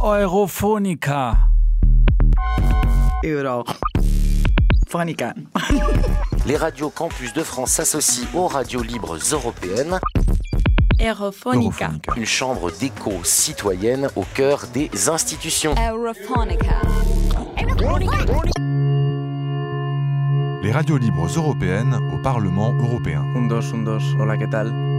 Europhonica. Europhonica. Les radios campus de France s'associent aux radios libres européennes. Europhonica. Une chambre d'écho citoyenne au cœur des institutions. Europhonica. Les radios libres européennes au Parlement européen. Un, dos, un, dos. Hola, ¿qué tal?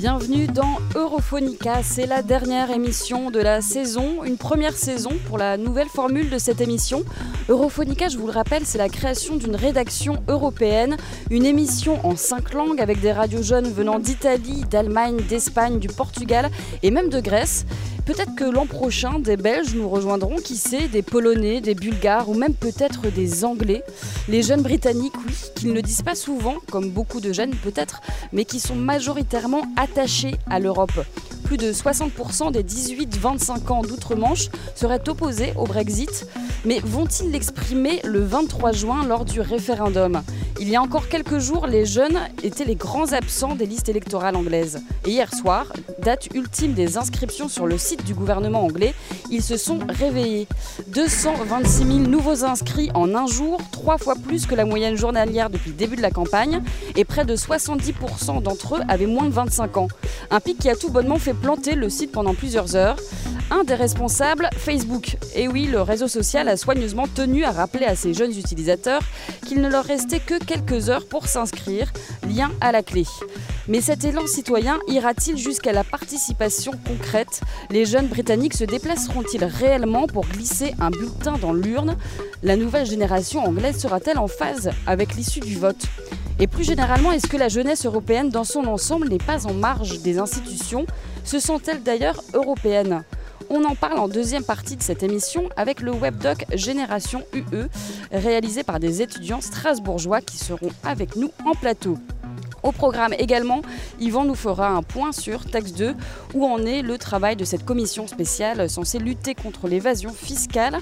Bienvenue dans Europhonica, c'est la dernière émission de la saison, une première saison pour la nouvelle formule de cette émission. Europhonica, je vous le rappelle, c'est la création d'une rédaction européenne, une émission en cinq langues avec des radios jeunes venant d'Italie, d'Allemagne, d'Espagne, du Portugal et même de Grèce. Peut-être que l'an prochain, des Belges nous rejoindront, qui sait, des Polonais, des Bulgares ou même peut-être des Anglais. Les jeunes Britanniques, oui, qui ne disent pas souvent, comme beaucoup de jeunes peut-être, mais qui sont majoritairement attachés à l'Europe. Plus de 60% des 18-25 ans d'outre-Manche seraient opposés au Brexit, mais vont-ils l'exprimer le 23 juin lors du référendum? Il y a encore quelques jours, les jeunes étaient les grands absents des listes électorales anglaises. Et hier soir, date ultime des inscriptions sur le site du gouvernement anglais, ils se sont réveillés. 226 000 nouveaux inscrits en un jour, trois fois plus que la moyenne journalière depuis le début de la campagne, et près de 70% d'entre eux avaient moins de 25 ans. Un pic qui a tout bonnement fait planter le site pendant plusieurs heures. Un des responsables, Facebook. Et oui, le réseau social a soigneusement tenu à rappeler à ses jeunes utilisateurs qu'il ne leur restait que quelques heures pour s'inscrire, lien à la clé. Mais cet élan citoyen ira-t-il jusqu'à la participation concrète? Les jeunes britanniques se déplaceront-ils réellement pour glisser un bulletin dans l'urne? La nouvelle génération anglaise sera-t-elle en phase avec l'issue du vote? Et plus généralement, est-ce que la jeunesse européenne dans son ensemble n'est pas en marge des institutions? Se sent-elle d'ailleurs européenne on en parle en deuxième partie de cette émission avec le webdoc Génération UE, réalisé par des étudiants strasbourgeois qui seront avec nous en plateau. Au programme également, Yvan nous fera un point sur Taxe 2, où en est le travail de cette commission spéciale censée lutter contre l'évasion fiscale.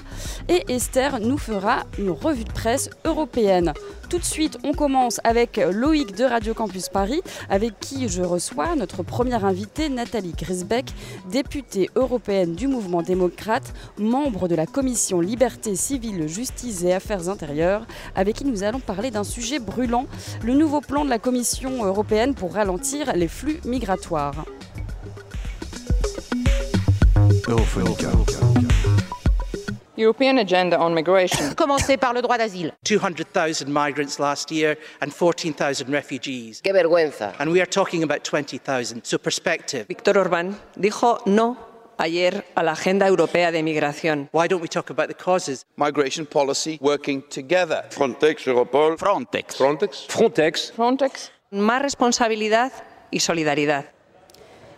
Et Esther nous fera une revue de presse européenne. Tout de suite, on commence avec Loïc de Radio Campus Paris, avec qui je reçois notre première invitée, Nathalie Grisbeck, députée européenne du mouvement démocrate, membre de la commission Liberté civile, justice et affaires intérieures, avec qui nous allons parler d'un sujet brûlant, le nouveau plan de la Commission européenne pour ralentir les flux migratoires. European agenda on migration. Commencer par le droit d'asile. 200,000 migrants last year and 14,000 refugees. Qué vergüenza. And we are talking about 20,000. So, perspective. Víctor Orbán dijo no ayer a la Agenda Europea de Migración. Why don't we talk about the causes? Migration policy working together. Frontex, Europol. Frontex. Frontex. Frontex. Frontex. Más responsabilidad y solidaridad.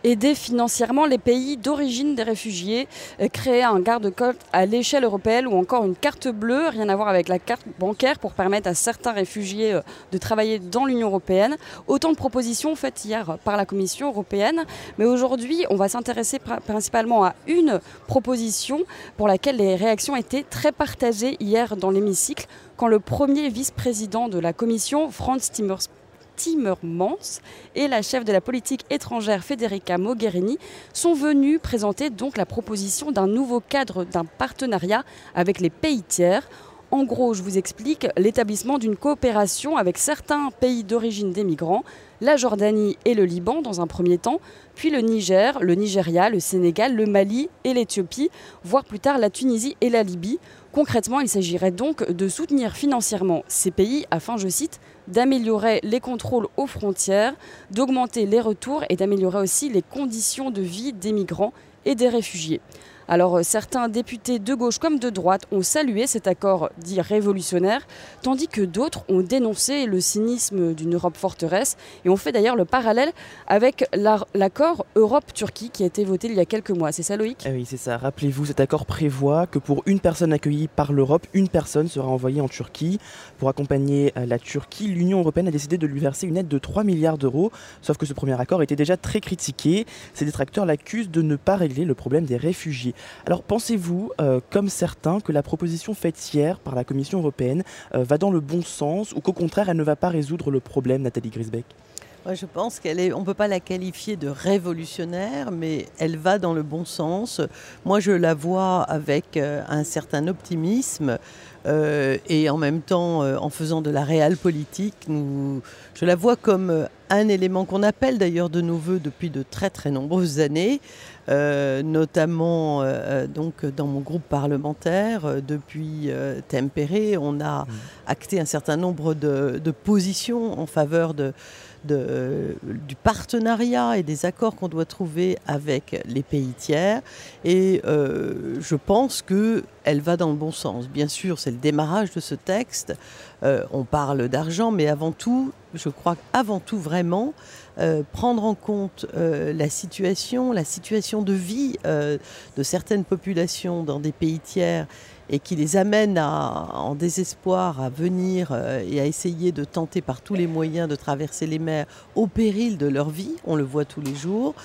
Aider financièrement les pays d'origine des réfugiés, euh, créer un garde-côte à l'échelle européenne ou encore une carte bleue, rien à voir avec la carte bancaire pour permettre à certains réfugiés euh, de travailler dans l'Union européenne. Autant de propositions faites hier par la Commission européenne, mais aujourd'hui on va s'intéresser principalement à une proposition pour laquelle les réactions étaient très partagées hier dans l'hémicycle quand le premier vice-président de la Commission, Franz Timmermans, Timmermans et la chef de la politique étrangère Federica Mogherini sont venus présenter donc la proposition d'un nouveau cadre d'un partenariat avec les pays tiers. En gros, je vous explique l'établissement d'une coopération avec certains pays d'origine des migrants, la Jordanie et le Liban dans un premier temps, puis le Niger, le Nigeria, le Sénégal, le Mali et l'Éthiopie, voire plus tard la Tunisie et la Libye. Concrètement, il s'agirait donc de soutenir financièrement ces pays afin, je cite, d'améliorer les contrôles aux frontières, d'augmenter les retours et d'améliorer aussi les conditions de vie des migrants et des réfugiés. Alors certains députés de gauche comme de droite ont salué cet accord dit révolutionnaire, tandis que d'autres ont dénoncé le cynisme d'une Europe forteresse et ont fait d'ailleurs le parallèle avec l'accord Europe-Turquie qui a été voté il y a quelques mois. C'est ça Loïc? Oui, c'est ça. Rappelez-vous, cet accord prévoit que pour une personne accueillie par l'Europe, une personne sera envoyée en Turquie. Pour accompagner la Turquie, l'Union européenne a décidé de lui verser une aide de 3 milliards d'euros, sauf que ce premier accord était déjà très critiqué. Ses détracteurs l'accusent de ne pas régler le problème des réfugiés. Alors pensez-vous, euh, comme certains, que la proposition faite hier par la Commission européenne euh, va dans le bon sens ou qu'au contraire elle ne va pas résoudre le problème, Nathalie Grisbeck? Je pense qu'elle est, on ne peut pas la qualifier de révolutionnaire, mais elle va dans le bon sens. Moi, je la vois avec euh, un certain optimisme et en même temps, en faisant de la réelle politique, je la vois comme un élément qu'on appelle d'ailleurs de nos voeux depuis de très très nombreuses années. Notamment donc dans mon groupe parlementaire depuis Tempéré, on a mmh. acté un certain nombre de positions en faveur de, de, du partenariat et des accords qu'on doit trouver avec les pays tiers. Et euh, je pense qu'elle va dans le bon sens. Bien sûr, c'est le démarrage de ce texte. Euh, on parle d'argent, mais avant tout, je crois qu'avant tout vraiment, euh, prendre en compte la situation, la situation de vie de certaines populations dans des pays tiers et qui les amène en désespoir à venir euh, et à essayer de tenter par tous les moyens de traverser les mers au péril de leur vie, on le voit tous les jours,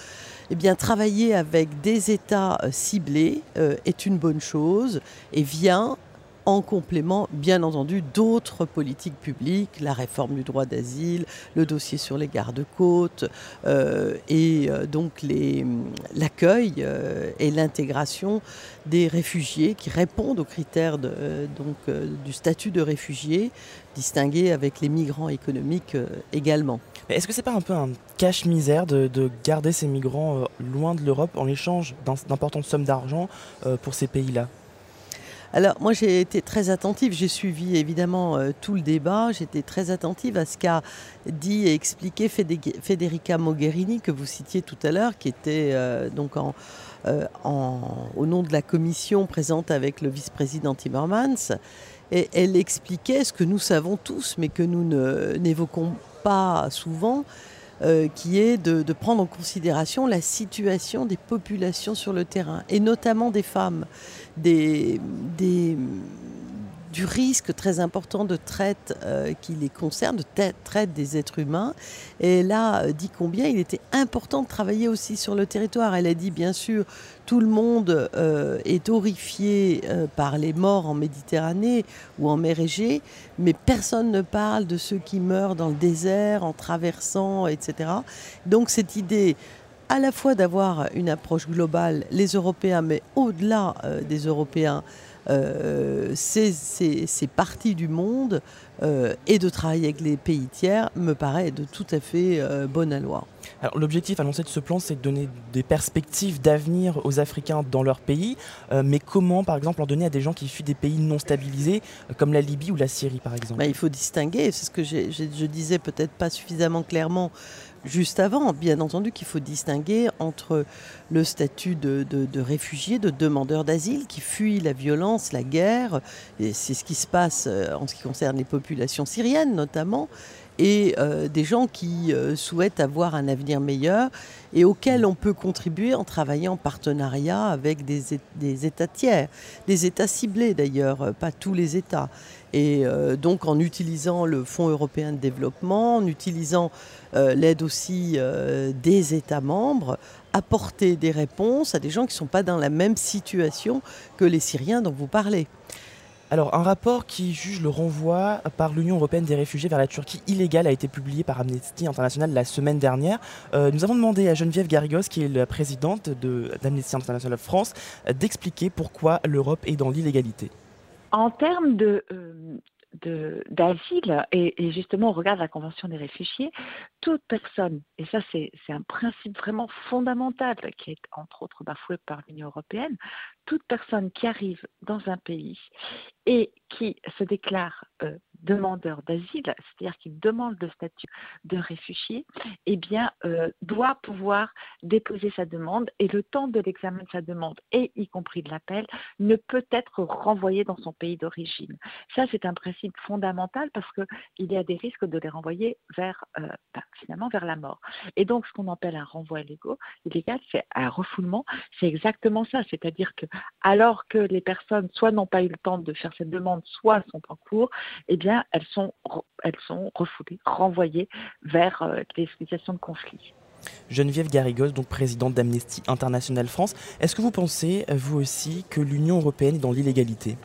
eh bien, travailler avec des États euh, ciblés euh, est une bonne chose et vient en complément, bien entendu, d'autres politiques publiques, la réforme du droit d'asile, le dossier sur les gardes-côtes, euh, et euh, donc l'accueil euh, et l'intégration des réfugiés qui répondent aux critères du statut de réfugié, distingué avec les migrants économiques également. Est-ce que c'est pas un peu un cache-misère de, garder ces migrants loin de l'Europe en échange d'importantes sommes d'argent pour ces pays-là? Alors moi j'ai été très attentive, j'ai suivi évidemment euh, tout le débat, j'étais très attentive à ce qu'a dit et expliqué Federica Mogherini que vous citiez tout à l'heure, qui était euh, donc euh, au nom de la commission présente avec le vice-président Timmermans. Et elle expliquait ce que nous savons tous, mais que nous n'évoquons pas souvent, qui est de, prendre en considération la situation des populations sur le terrain, et notamment des femmes du risque très important de traite euh, qui les concerne, de traite des êtres humains. Et là, euh, dit combien il était important de travailler aussi sur le territoire. Elle a dit, bien sûr, tout le monde euh, est horrifié par les morts en Méditerranée ou en mer Égée, mais personne ne parle de ceux qui meurent dans le désert, en traversant, etc. Donc cette idée à la fois d'avoir une approche globale, les Européens, mais au-delà euh, des Européens, euh, ces, parties du monde euh, et de travailler avec les pays tiers me paraît de tout à fait bonne à loi. Alors, l'objectif annoncé de ce plan, c'est de donner des perspectives d'avenir aux Africains dans leur pays. mais comment, par exemple, en donner à des gens qui fuient des pays non stabilisés, comme la Libye ou la Syrie, par exemple? Bah, Il faut distinguer, c'est ce que je disais peut-être pas suffisamment clairement juste avant, bien entendu qu'il faut distinguer entre le statut de, de, réfugié, de demandeur d'asile qui fuit la violence, la guerre, et c'est ce qui se passe euh, en ce qui concerne les populations syriennes notamment, et euh, des gens qui euh, souhaitent avoir un avenir meilleur et auxquels on peut contribuer en travaillant en partenariat avec des, des États tiers, des États ciblés d'ailleurs, pas tous les États. Et donc en utilisant le Fonds européen de développement, en utilisant euh, l'aide aussi euh, des États membres, apporter des réponses à des gens qui ne sont pas dans la même situation que les Syriens dont vous parlez. Alors, un rapport qui juge le renvoi par l'Union européenne des réfugiés vers la Turquie illégale a été publié par Amnesty International la semaine dernière. Euh, nous avons demandé à Geneviève Garrigos, qui est la présidente d'Amnesty International France, d'expliquer pourquoi l'Europe est dans l'illégalité. En termes de, d'asile, et, justement on regarde la Convention des réfugiés, toute personne, et ça c'est un principe vraiment fondamental qui est entre autres bafoué par l'Union européenne, toute personne qui arrive dans un pays et qui se déclare euh, demandeur d'asile, c'est-à-dire qui demande le statut de réfugié, eh bien, euh, doit pouvoir déposer sa demande et le temps de l'examen de sa demande, et y compris de l'appel, ne peut être renvoyé dans son pays d'origine. Ça, c'est un principe fondamental parce qu'il y a des risques de les renvoyer vers, euh, ben, finalement, vers la mort. Et donc, ce qu'on appelle un renvoi illégal, c'est un refoulement, c'est exactement ça, c'est-à-dire que alors que les personnes soit n'ont pas eu le temps de faire cette demande, soit sont en cours, eh bien, elles sont, elles sont refoulées, renvoyées vers euh, les situations de conflit. Geneviève Garrigos, donc présidente d'Amnesty International France, est-ce que vous pensez, vous aussi, que l'Union européenne est dans l'illégalité?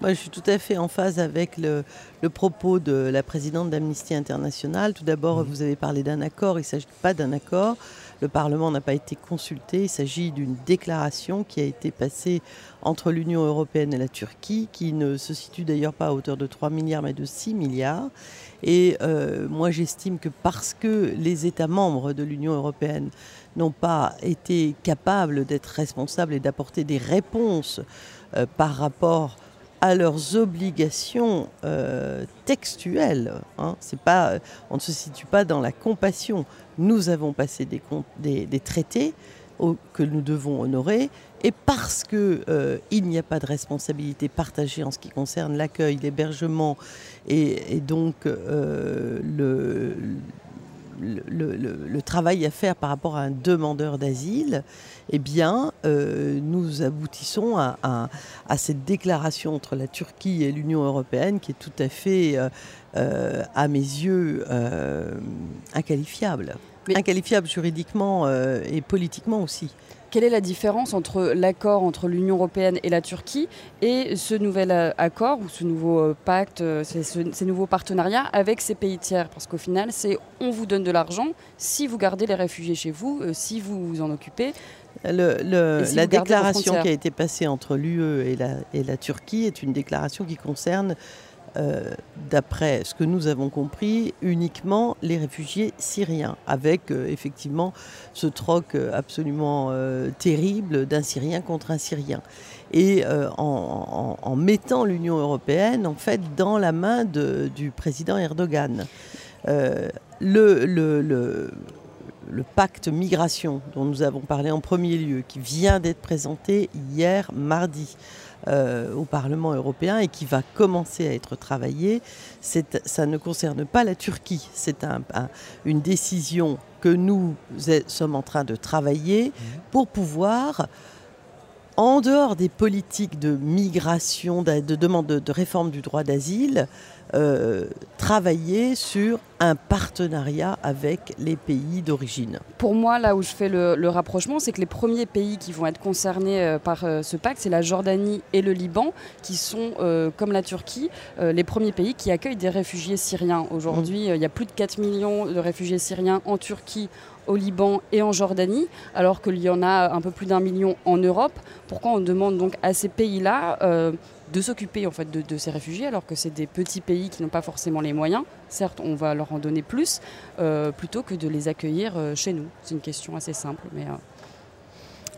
Moi, je suis tout à fait en phase avec le, le propos de la présidente d'Amnesty International. Tout d'abord, vous avez parlé d'un accord. Il ne s'agit pas d'un accord. Le Parlement n'a pas été consulté. Il s'agit d'une déclaration qui a été passée entre l'Union européenne et la Turquie, qui ne se situe d'ailleurs pas à hauteur de 3 milliards, mais de 6 milliards. Et euh, moi, j'estime que parce que les États membres de l'Union européenne n'ont pas été capables d'être responsables et d'apporter des réponses euh, par rapport à leurs obligations euh, textuelles. Hein. C'est pas, on ne se situe pas dans la compassion. Nous avons passé des, des, traités que nous devons honorer, et parce qu'il euh, n'y a pas de responsabilité partagée en ce qui concerne l'accueil, l'hébergement et, donc euh, le, le, travail à faire par rapport à un demandeur d'asile, eh bien, euh, nous aboutissons à, cette déclaration entre la Turquie et l'Union européenne qui est tout à fait, euh, euh, à mes yeux, inqualifiable. Inqualifiable juridiquement et politiquement aussi. Quelle est la différence entre l'accord entre l'Union européenne et la Turquie et ce nouvel euh, accord ou ce nouveau euh, pacte, euh, ces, nouveaux partenariats avec ces pays tiers? Parce qu'au final, c'est on vous donne de l'argent si vous gardez les réfugiés chez vous, si vous vous en occupez. la déclaration qui a été passée entre l'UE et la, et la Turquie est une déclaration qui concerne euh, d'après ce que nous avons compris, uniquement les réfugiés syriens, avec euh, effectivement ce troc euh, absolument terrible d'un Syrien contre un Syrien. Et en, mettant l'Union européenne, en fait, dans la main du président Erdogan. le, pacte migration dont nous avons parlé en premier lieu, qui vient d'être présenté hier mardi, euh, au Parlement européen et qui va commencer à être travaillé. Ça ne concerne pas la Turquie. C'est une décision que nous sommes en train de travailler mmh. pour pouvoir en dehors des politiques de migration, de, demande de, réforme du droit d'asile, euh, travailler sur un partenariat avec les pays d'origine. Pour moi, là où je fais le, rapprochement, c'est que les premiers pays qui vont être concernés euh, par euh, ce pacte, c'est la Jordanie et le Liban, qui sont, comme la Turquie, les premiers pays qui accueillent des réfugiés syriens. Aujourd'hui, mmh. il y a plus de 4 millions de réfugiés syriens en Turquie, au Liban et en Jordanie, alors qu'il y en a un peu plus d'un million en Europe. Pourquoi on demande donc à ces pays-là euh, de s'occuper en fait de, ces réfugiés, alors que c'est des petits pays qui n'ont pas forcément les moyens Certes, on va leur en donner plus, euh, plutôt que de les accueillir euh, chez nous. C'est une question assez simple, mais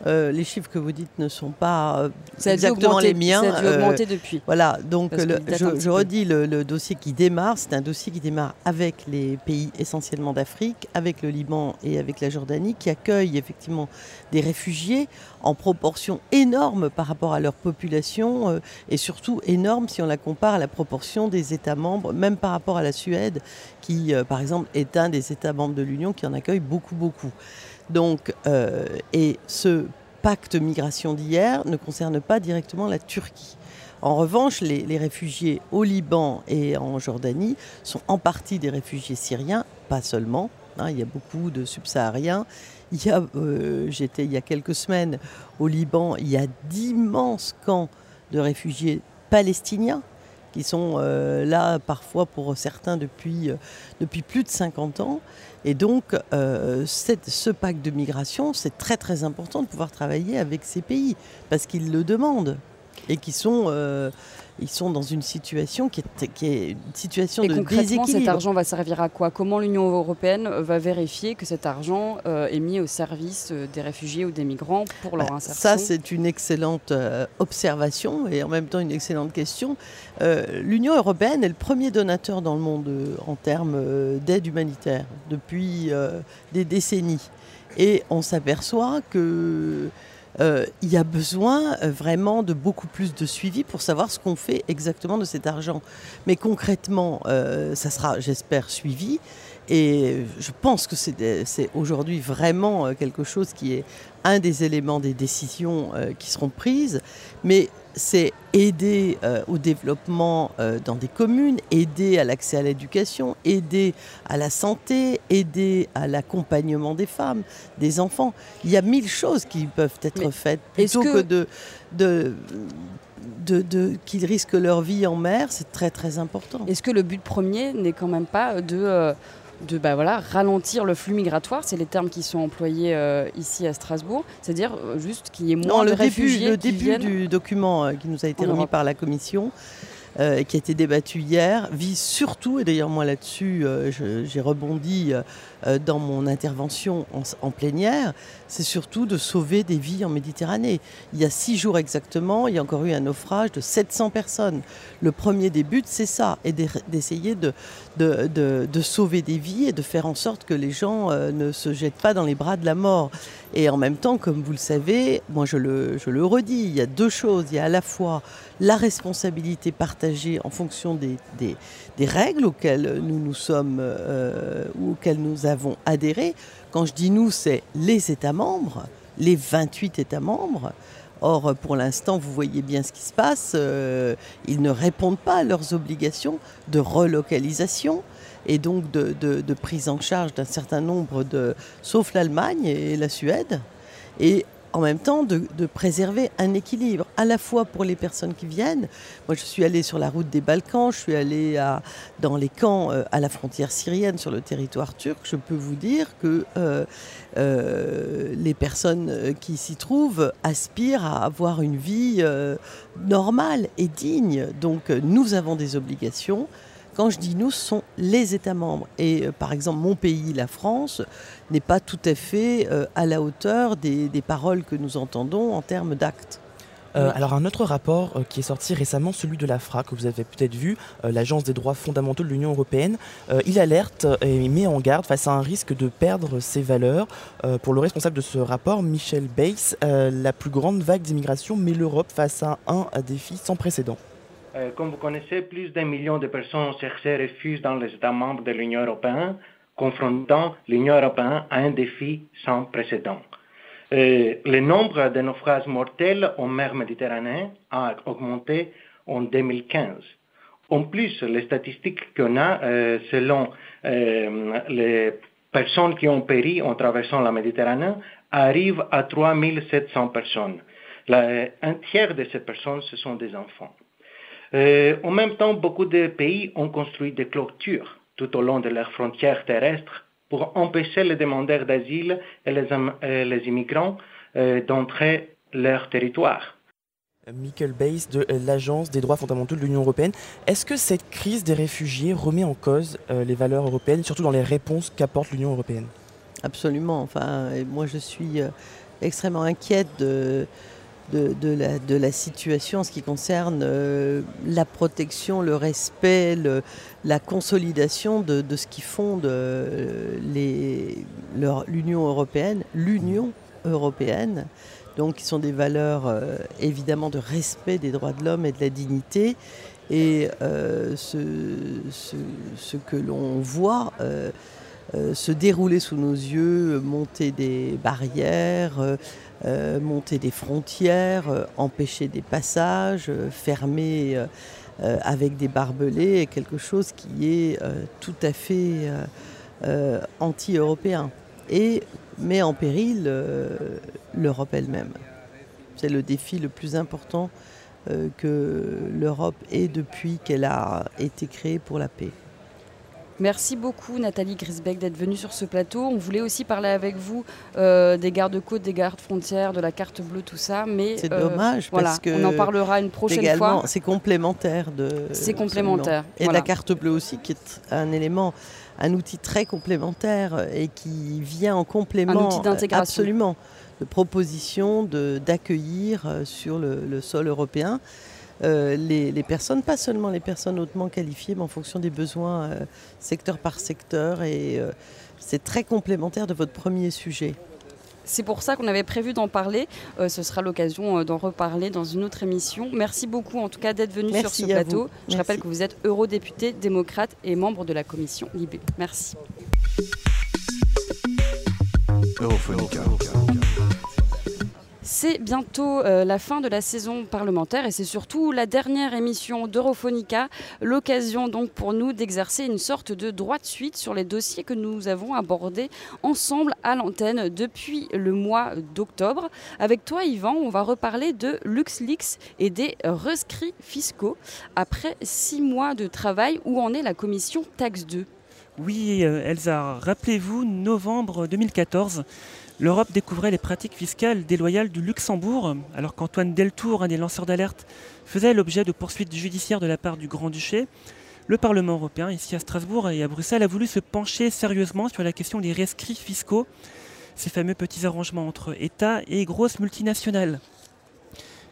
euh, les chiffres que vous dites ne sont pas euh, exactement les miens. Ça a dû augmenter euh, depuis. Voilà, donc je, redis le, dossier qui démarre. C'est un dossier qui démarre avec les pays essentiellement d'Afrique, avec le Liban et avec la Jordanie, qui accueillent effectivement des réfugiés en proportion énorme par rapport à leur population et surtout énorme si on la compare à la proportion des États membres, même par rapport à la Suède, qui par exemple est un des États membres de l'Union qui en accueille beaucoup, beaucoup. Donc, euh, et ce pacte migration d'hier ne concerne pas directement la Turquie. En revanche, les, réfugiés au Liban et en Jordanie sont en partie des réfugiés syriens, pas seulement. Hein, il y a beaucoup de subsahariens. Il y a, euh, j'étais il y a quelques semaines au Liban, il y a d'immenses camps de réfugiés palestiniens qui sont euh, là parfois pour certains depuis, depuis plus de 50 ans. Et donc, euh, ce pacte de migration, c'est très très important de pouvoir travailler avec ces pays, parce qu'ils le demandent et qui sont, euh, ils sont dans une situation qui est, qui est une situation et de concrètement, cet argent va servir à quoi? Comment l'Union européenne va vérifier que cet argent euh, est mis au service euh, des réfugiés ou des migrants pour leur bah, insertion? Ça, c'est une excellente euh, observation et en même temps une excellente question. L'Union européenne est le premier donateur dans le monde en termes d'aide humanitaire depuis des décennies. Et on s'aperçoit que euh, il y a besoin euh, vraiment de beaucoup plus de suivi pour savoir ce qu'on fait exactement de cet argent. Mais concrètement, euh, ça sera, j'espère, suivi. Et je pense que c'est aujourd'hui vraiment quelque chose qui est un des éléments des décisions qui seront prises. Mais c'est aider euh, au développement euh, dans des communes, aider à l'accès à l'éducation, aider à la santé, aider à l'accompagnement des femmes, des enfants. Il y a mille choses qui peuvent être faites plutôt que, de, de, de- qu'ils risquent leur vie en mer, c'est très très important. Est-ce que le but premier n'est quand même pas de, euh, de bah voilà, ralentir le flux migratoire C'est les termes qui sont employés euh, ici à Strasbourg, c'est-à-dire euh, juste qu'il y ait moins Non, de le début, réfugiés le qui début viennent. du document euh, qui nous a été remis Europe. par la Commission, euh, qui a été débattu hier, vise surtout, et d'ailleurs moi là-dessus euh, j'ai rebondi euh, dans mon intervention en, plénière, c'est surtout de sauver des vies en Méditerranée. Il y a six jours exactement, il y a encore eu un naufrage de 700 personnes. Le premier des buts, c'est ça, et d'e- d'essayer de, de, de- de sauver des vies et de faire en sorte que les gens ne se jettent pas dans les bras de la mort. Et en même temps, comme vous le savez, moi je le, je le redis, il y a deux choses. Il y a à la fois la responsabilité partagée en fonction des, règles auxquelles nous nous sommes euh, ou auxquelles nous avons adhéré. Quand je dis nous, c'est les États membres, les 28 États membres. Or, pour l'instant, vous voyez bien ce qui se passe. euh, ils ne répondent pas à leurs obligations de relocalisation et donc de, de- de prise en charge d'un certain nombre de, sauf l'Allemagne et la Suède, et en même temps de, préserver un équilibre, à la fois pour les personnes qui viennent. Moi, je suis allée sur la route des Balkans, je suis allée dans les camps euh, à la frontière syrienne, sur le territoire turc. Je peux vous dire que euh, euh, les personnes qui s'y trouvent aspirent à avoir une vie normale et digne. Donc, nous avons des obligations. Quand je dis nous, ce sont les États membres. Et par exemple, mon pays, la France, n'est pas tout à fait euh, à la hauteur des, des paroles que nous entendons en termes d'actes. Euh, alors un autre rapport euh, qui est sorti récemment, celui de l'AFRA, que vous avez peut-être vu, euh, l'Agence des droits fondamentaux de l'Union européenne, euh, il alerte et met en garde face à un risque de perdre ses valeurs. Euh, pour le responsable de ce rapport, Michel Bays, euh, la plus grande vague d'immigration met l'Europe face à un défi sans précédent. Comme vous connaissez, plus d'un million de personnes ont cherché refuge dans les États membres de l'Union européenne, confrontant l'Union européenne à un défi sans précédent. Euh, le nombre de naufrages mortels en mer Méditerranée a augmenté en 2015. En plus, les statistiques qu'on a, euh, selon euh, les personnes qui ont péri en traversant la Méditerranée, arrivent à 3700 personnes. Un tiers de ces personnes, ce sont des enfants. En même temps, beaucoup de pays ont construit des clôtures tout au long de leurs frontières terrestres pour empêcher les demandeurs d'asile et les, et les immigrants euh, d'entrer leur territoire. Michael Bays de euh, l'Agence des droits fondamentaux de l'Union européenne. Est-ce que cette crise des réfugiés remet en cause euh, les valeurs européennes, surtout dans les réponses qu'apporte l'Union européenne? Absolument. Enfin, et moi, je suis euh, extrêmement inquiète de, de, la, situation en ce qui concerne euh, la protection, le respect, la consolidation de, ce qui fonde l'Union européenne, l'Union européenne. Donc, qui sont des valeurs euh, évidemment de respect des droits de l'homme et de la dignité. Et euh, ce, que l'on voit se dérouler sous nos yeux, monter des barrières, euh, monter des frontières, euh, empêcher des passages, euh, fermer avec des barbelés, est quelque chose qui est tout à fait anti-européen et met en péril l'Europe elle-même. C'est le défi le plus important que l'Europe ait depuis qu'elle a été créée pour la paix. Merci beaucoup Nathalie Grisbeck d'être venue sur ce plateau. On voulait aussi parler avec vous euh, des gardes-côtes, des gardes-frontières, de la carte bleue, tout ça. Mais C'est euh, dommage voilà, parce que on en parlera une prochaine également, fois. C'est complémentaire de. C'est complémentaire. Et voilà. la carte bleue aussi, qui est un élément, un outil très complémentaire et qui vient en complément. Un outil d'intégration. Absolument. De proposition d'accueillir euh, sur le, le sol européen euh, les, les personnes, pas seulement les personnes hautement qualifiées, mais en fonction des besoins euh, secteur par secteur. Et euh, c'est très complémentaire de votre premier sujet. C'est pour ça qu'on avait prévu d'en parler. Euh, ce sera l'occasion euh, d'en reparler dans une autre émission. Merci beaucoup en tout cas d'être venu sur Merci ce plateau. vous. Je Merci. rappelle que vous êtes eurodéputé, démocrate et membre de la commission Libé. Merci. C'est bientôt euh, la fin de la saison parlementaire et c'est surtout la dernière émission d'Europhonica, l'occasion donc pour nous d'exercer une sorte de droit de suite sur les dossiers que nous avons abordés ensemble à l'antenne depuis le mois d'octobre. Avec toi Yvan, on va reparler de LuxLeaks et des rescrits fiscaux. Après six mois de travail, où en est la commission Taxe 2 Oui euh, Elsa, rappelez-vous, novembre 2014, L'Europe découvrait les pratiques fiscales déloyales du Luxembourg, alors qu'Antoine Deltour, un des lanceurs d'alerte, faisait l'objet de poursuites judiciaires de la part du Grand-Duché. Le Parlement européen, ici à Strasbourg et à Bruxelles, a voulu se pencher sérieusement sur la question des rescrits fiscaux, ces fameux petits arrangements entre États et grosses multinationales.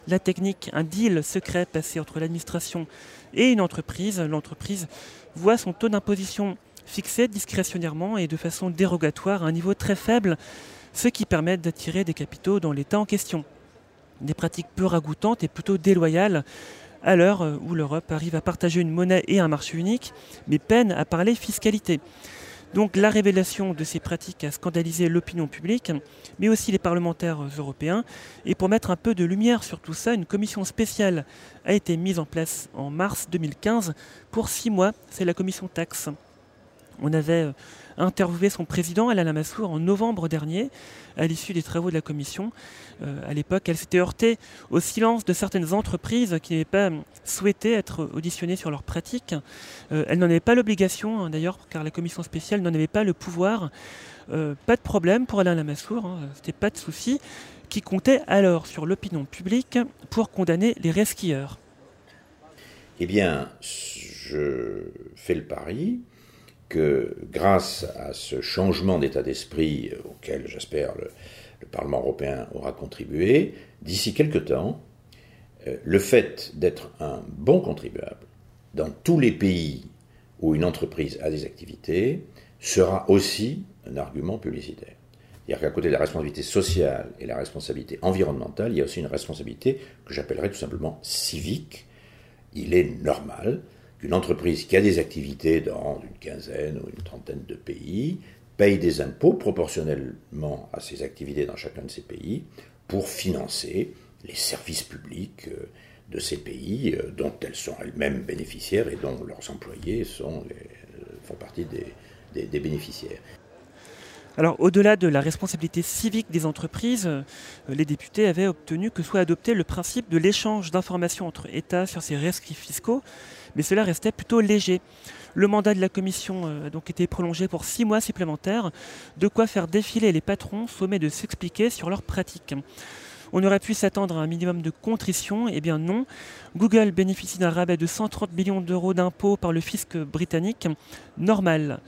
La technique, un deal secret passé entre l'administration et une entreprise. L'entreprise voit son taux d'imposition fixé discrétionnairement et de façon dérogatoire à un niveau très faible ce qui permet d'attirer des capitaux dans l'État en question. Des pratiques peu ragoûtantes et plutôt déloyales à l'heure où l'Europe arrive à partager une monnaie et un marché unique, mais peine à parler fiscalité. Donc la révélation de ces pratiques a scandalisé l'opinion publique, mais aussi les parlementaires européens. Et pour mettre un peu de lumière sur tout ça, une commission spéciale a été mise en place en mars 2015 pour six mois. C'est la commission taxe. On avait euh, interviewé son président, Alain Lamassoure, en novembre dernier, à l'issue des travaux de la commission. Euh, à l'époque, elle s'était heurtée au silence de certaines entreprises qui n'avaient pas souhaité être auditionnées sur leurs pratiques. Euh, elle n'en avait pas l'obligation, hein, d'ailleurs, car la commission spéciale n'en avait pas le pouvoir. pas de problème pour Alain Lamassoure, hein, c'était pas de souci, qui comptait alors sur l'opinion publique pour condamner les resquilleurs. Eh bien, je fais le pari que grâce à ce changement d'état d'esprit auquel j'espère le, Parlement européen aura contribué, d'ici quelque temps, euh, le fait d'être un bon contribuable dans tous les pays où une entreprise a des activités sera aussi un argument publicitaire. C'est-à-dire qu'à côté de la responsabilité sociale et la responsabilité environnementale, il y a aussi une responsabilité que j'appellerais tout simplement civique. Il est normal une entreprise qui a des activités dans une quinzaine ou une trentaine de pays paye des impôts proportionnellement à ses activités dans chacun de ces pays pour financer les services publics euh, de ces pays euh, dont elles sont elles-mêmes bénéficiaires et dont leurs employés euh, font partie des bénéficiaires. Alors, au-delà de la responsabilité civique des entreprises, les députés avaient obtenu que soit adopté le principe de l'échange d'informations entre États sur ces rescrits fiscaux mais cela restait plutôt léger. Le mandat de la commission euh, a donc été prolongé pour six mois supplémentaires, de quoi faire défiler les patrons sommés de s'expliquer sur leurs pratiques. On aurait pu s'attendre à un minimum de contrition, eh bien non. Google bénéficie d'un rabais de 130 millions d'euros d'impôts par le fisc britannique. Normal.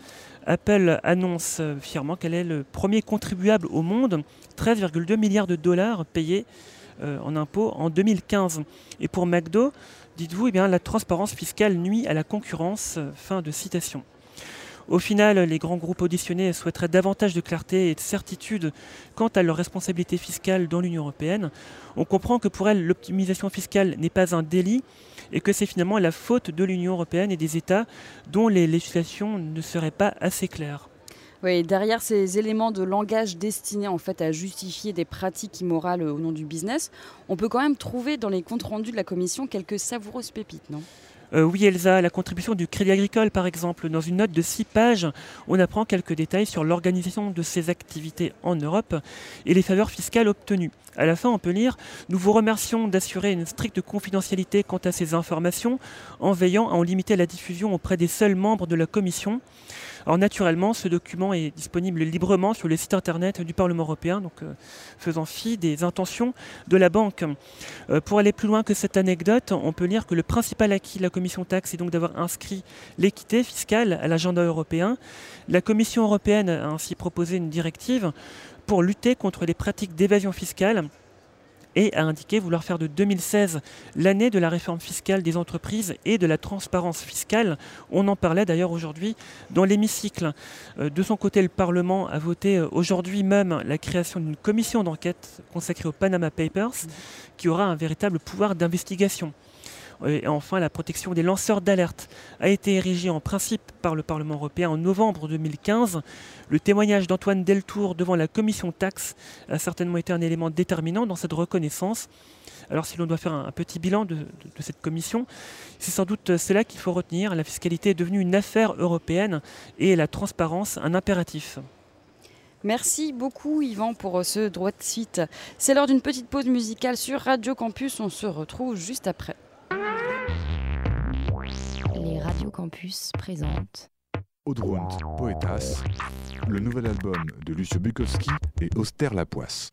Apple annonce fièrement qu'elle est le premier contribuable au monde, 13,2 milliards de dollars payés euh, en impôts en 2015. Et pour McDo, dites-vous, eh la transparence fiscale nuit à la concurrence. Fin de citation. Au final, les grands groupes auditionnés souhaiteraient davantage de clarté et de certitude quant à leur responsabilité fiscale dans l'Union européenne. On comprend que pour elles, l'optimisation fiscale n'est pas un délit et que c'est finalement la faute de l'Union européenne et des États dont les législations ne seraient pas assez claires. Oui, derrière ces éléments de langage destinés à justifier des pratiques immorales au nom du business, on peut quand même trouver dans les comptes rendus de la commission quelques savoureuses pépites, non? Euh, oui, Elsa, la contribution du Crédit Agricole, par exemple. Dans une note de 6 pages, on apprend quelques détails sur l'organisation de ses activités en Europe et les faveurs fiscales obtenues. À la fin, on peut lire Nous vous remercions d'assurer une stricte confidentialité quant à ces informations en veillant à en limiter la diffusion auprès des seuls membres de la Commission. Alors naturellement, ce document est disponible librement sur le site internet du Parlement européen, donc euh, faisant fi des intentions de la banque. Euh, pour aller plus loin que cette anecdote, on peut lire que le principal acquis de la commission taxe est donc d'avoir inscrit l'équité fiscale à l'agenda européen. La Commission européenne a ainsi proposé une directive pour lutter contre les pratiques d'évasion fiscale et a indiqué vouloir faire de 2016 l'année de la réforme fiscale des entreprises et de la transparence fiscale. On en parlait d'ailleurs aujourd'hui dans l'hémicycle. Euh, de son côté, le Parlement a voté euh, aujourd'hui même la création d'une commission d'enquête consacrée aux Panama Papers qui aura un véritable pouvoir d'investigation. Et enfin, la protection des lanceurs d'alerte a été érigée en principe par le Parlement européen en novembre 2015. Le témoignage d'Antoine Deltour devant la commission taxe a certainement été un élément déterminant dans cette reconnaissance. Alors si l'on doit faire un, petit bilan de, cette commission, c'est sans doute cela qu'il faut retenir. La fiscalité est devenue une affaire européenne et la transparence un impératif. Merci beaucoup Yvan pour ce droit de suite. C'est l'heure d'une petite pause musicale sur Radio Campus. On se retrouve juste après. Campus présentent Audrund Poetas, le nouvel album de Lucio Bukowski et Auster Lapoisse.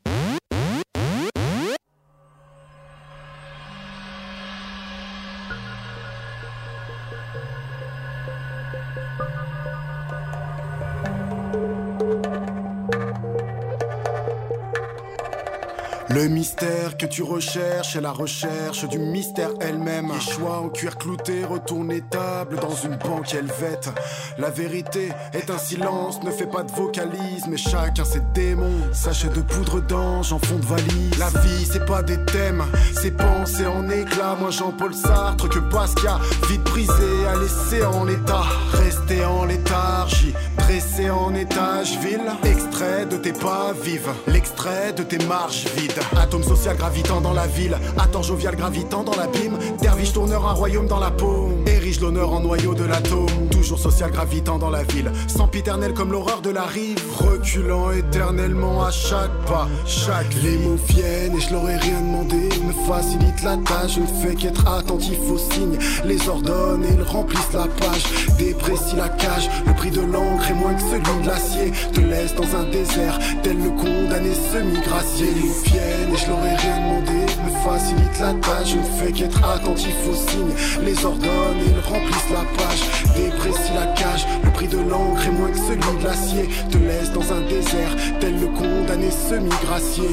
Le mystère que tu recherches est la recherche du mystère elle-même. Choix en cuir clouté, retourner table dans une banque helvète. La vérité est un silence, ne fais pas de vocalisme, et chacun ses démons. Sachet de poudre d'ange en fond de valise. La vie, c'est pas des thèmes, c'est pensées en éclat. Moi, Jean-Paul Sartre, que Pascal, vite brisé, à laisser en état. Rester en léthargie, dressé en étage ville. Extrait de tes pas vives, l'extrait de tes marches vides. Atome social gravitant dans la ville, attends jovial gravitant dans l'abîme. Derviche tourneur, un royaume dans la paume. Érige l'honneur en noyau de l'atome. Toujours social gravitant dans la ville, sempiternel comme l'horreur de la rive. Reculant éternellement à chaque pas, chaque Les mots viennent et je leur ai rien demandé. Me facilite la tâche, je ne fais qu'être attentif aux signes. Les ordonne et ils remplissent la page. Déprécie la cage, le prix de l'encre est moins que celui de l'acier. Te laisse dans un désert, tel le condamné semi-gracié. Les mots viennent et je leur ai rien demandé. Me facilite la tâche, je ne fais qu'être attentif aux signes. Les ordonne et ils remplissent la page. Déprécie la cage, le prix de l'encre est moins que celui de l'acier. Te laisse dans un désert, tel le condamné semi-gracié.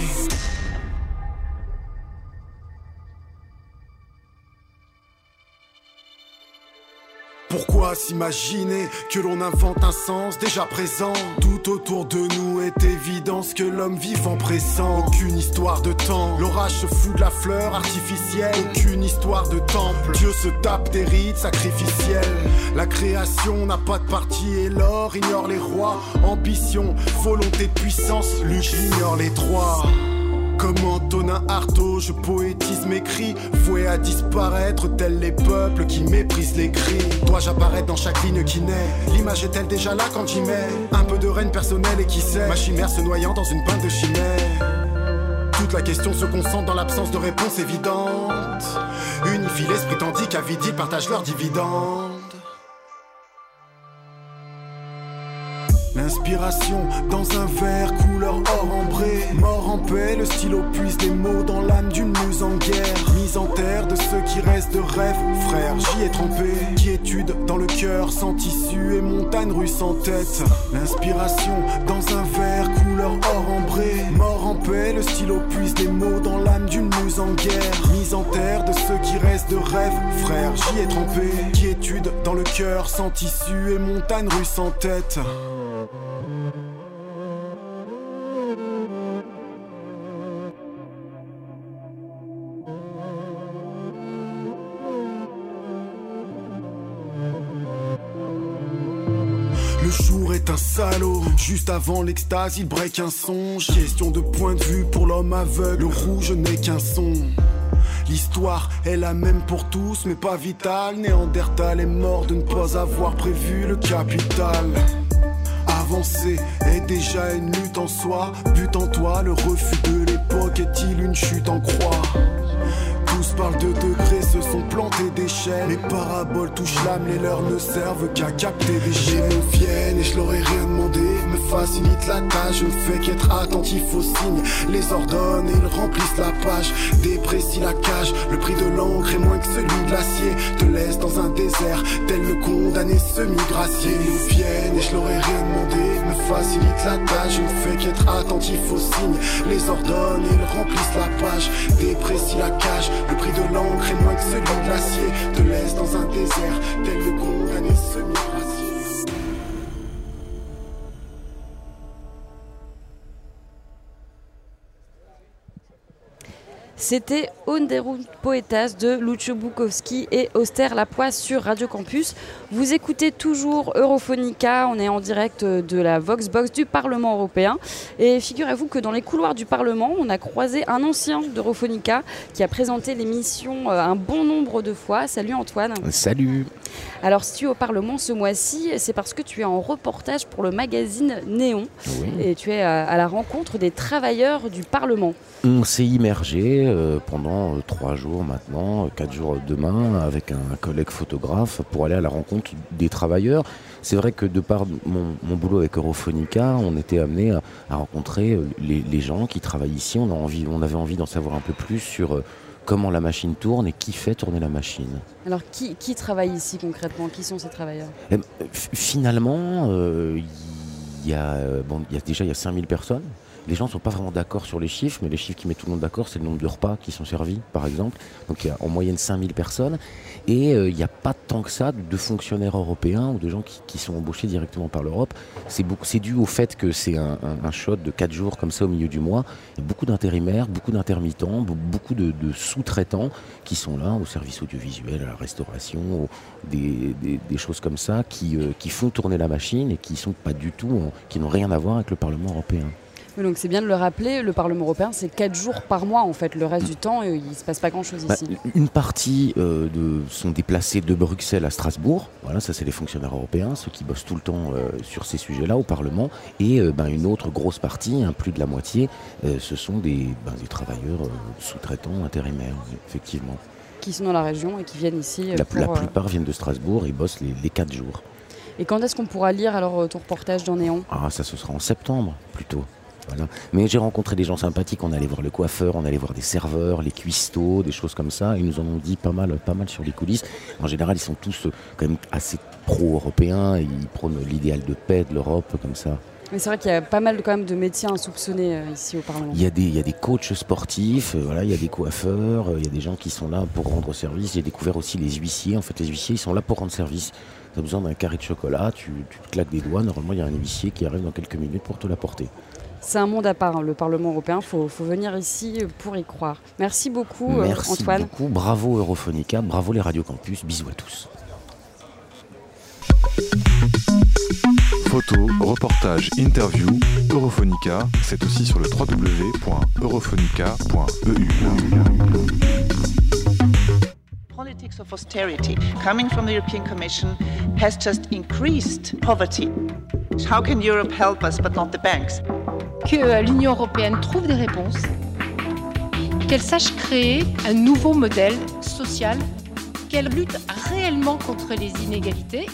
Pourquoi s'imaginer que l'on invente un sens déjà présent? Tout autour de nous est évidence que l'homme vivant pressent. Aucune histoire de temps, l'orage se fout de la fleur artificielle. Aucune histoire de temple, Dieu se tape des rites sacrificiels. La création n'a pas de parti et l'or ignore les rois. Ambition, volonté puissance, Luc ignore les trois comme Antonin Artaud, je poétise mes cris, voué à disparaître, tels les peuples qui méprisent les cris. Dois-je apparaître dans chaque ligne qui naît? L'image est-elle déjà là quand j'y mets? Un peu de règne personnelle et qui sait? Ma chimère se noyant dans une pinte de chimère. Toute la question se concentre dans l'absence de réponse évidente. Unifie l'esprit tandis qu'Avidi partage leurs dividendes. L'inspiration dans un verre couleur or ambré Mort en paix, le stylo puise des mots dans l'âme d'une muse en guerre. Mise en terre de ceux qui restent de rêve Frère, j'y ai trempé. Quiétude dans le cœur sans tissu et montagne russe en tête. L'inspiration dans un verre couleur or ambré Mort en paix, le stylo puise des mots dans l'âme d'une muse en guerre. Mise en terre de ceux qui restent de rêve Frère, j'y ai trempé. Quiétude dans le cœur sans tissu et montagne russe en tête juste avant l'extase il break un songe Question de point de vue pour l'homme aveugle, le rouge n'est qu'un son L'histoire est la même pour tous, mais pas vitale. Néandertal est mort de ne pas avoir prévu le capital. Avancer est déjà une lutte en soi. But en toi, le refus de l'époque est-il une chute en croix? Parlent de degrés, se sont plantés d'échelle. Les paraboles touchent l'âme, les leurs ne servent qu'à capter des. Me viennent et je leur ai rien demandé. Me facilite la tâche, je ne fais qu'être attentif aux signes. Les ordonne et ils remplissent la page. Déprécie la cage, le prix de l'encre est moins que celui de l'acier. Te laisse dans un désert, tel le condamné semi-gracié. Ils viennent et je leur ai rien demandé. Me facilite la tâche, je ne fais qu'être attentif aux signes. Les ordonne et ils remplissent la page. Déprécie la cage, le prix de l'encre est moins que celui de l'acier. Te laisse dans un désert, tel le condamné semi-gracié. C'était Onderund Poetas de Lucio Bukowski et Auster Lapoisse sur Radio Campus. Vous écoutez toujours Europhonica, on est en direct de la Voxbox du Parlement européen. Et figurez-vous que dans les couloirs du Parlement, on a croisé un ancien d'Europhonica qui a présenté l'émission euh, un bon nombre de fois. Salut Antoine. Salut. Alors si tu es au Parlement ce mois-ci, c'est parce que tu es en reportage pour le magazine Néon. Et tu es à la rencontre des travailleurs du Parlement. On s'est immergé euh, pendant euh, trois jours maintenant, quatre jours demain, avec un collègue photographe pour aller à la rencontre des travailleurs. C'est vrai que de par mon, boulot avec Europhonica, on était amené à, rencontrer les, gens qui travaillent ici. On, a envie, on avait envie d'en savoir un peu plus sur comment la machine tourne et qui fait tourner la machine. Alors qui, travaille ici concrètement? Qui sont ces travailleurs? Eh ben, Finalement, il y, a, bon, y a déjà il y a 5000 personnes les gens ne sont pas vraiment d'accord sur les chiffres, mais les chiffres qui mettent tout le monde d'accord, c'est le nombre de repas qui sont servis, par exemple. Donc il y a en moyenne 5000 personnes. Et euh, il n'y a pas tant que ça de fonctionnaires européens ou de gens qui, sont embauchés directement par l'Europe. C'est dû au fait que c'est un, shot de 4 jours comme ça au milieu du mois. Il y a beaucoup d'intérimaires, beaucoup d'intermittents, beaucoup de, sous-traitants qui sont là au service audiovisuel, à la restauration, des, choses comme ça, qui, euh, qui font tourner la machine et qui n'ont rien à voir avec le Parlement européen donc c'est bien de le rappeler, le Parlement européen, c'est 4 jours par mois en fait. Le reste du temps, il ne se passe pas grand-chose bah, ici. Une partie euh, de, sont déplacés de Bruxelles à Strasbourg. Voilà, ça c'est les fonctionnaires européens, ceux qui bossent tout le temps euh, sur ces sujets-là au Parlement. Et euh, ben, une autre grosse partie, hein, plus de la moitié, ce sont des, ben, des travailleurs sous-traitants, intérimaires, effectivement. Qui sont dans la région et qui viennent ici. La, plupart viennent de Strasbourg et bossent les, les 4 jours. Et quand est-ce qu'on pourra lire alors ton reportage dans Néon? Ah, ça ce sera en septembre plutôt. Mais j'ai rencontré des gens sympathiques, on allait voir le coiffeur, on allait voir des serveurs, les cuistots, des choses comme ça. Ils nous en ont dit pas mal, pas mal sur les coulisses. En général, ils sont tous euh, quand même assez pro-européens, ils prônent l'idéal de paix de l'Europe, comme ça. Mais c'est vrai qu'il y a pas mal quand même de métiers insoupçonnés euh, ici au Parlement. Il y a des, il y a des coachs sportifs, euh, voilà, il y a des coiffeurs, il y a des gens qui sont là pour rendre service. J'ai découvert aussi les huissiers. En fait, les huissiers, ils sont là pour rendre service. Tu as besoin d'un carré de chocolat, tu, tu te claques des doigts. Normalement, il y a un huissier qui arrive dans quelques minutes pour te l'apporter. C'est un monde à part, hein, le Parlement européen. Il faut, venir ici pour y croire. Merci beaucoup, euh, Merci Antoine. beaucoup. Bravo Europhonica, bravo les Radio Campus. Bisous à tous. Photos, reportages, interviews, Europhonica, c'est aussi sur le www.europhonica.eu. Politics of austerity coming from the European Commission has just increased poverty. How can Europe help us but not the banks? que l'Union européenne trouve des réponses, qu'elle sache créer un nouveau modèle social, qu'elle lutte réellement contre les inégalités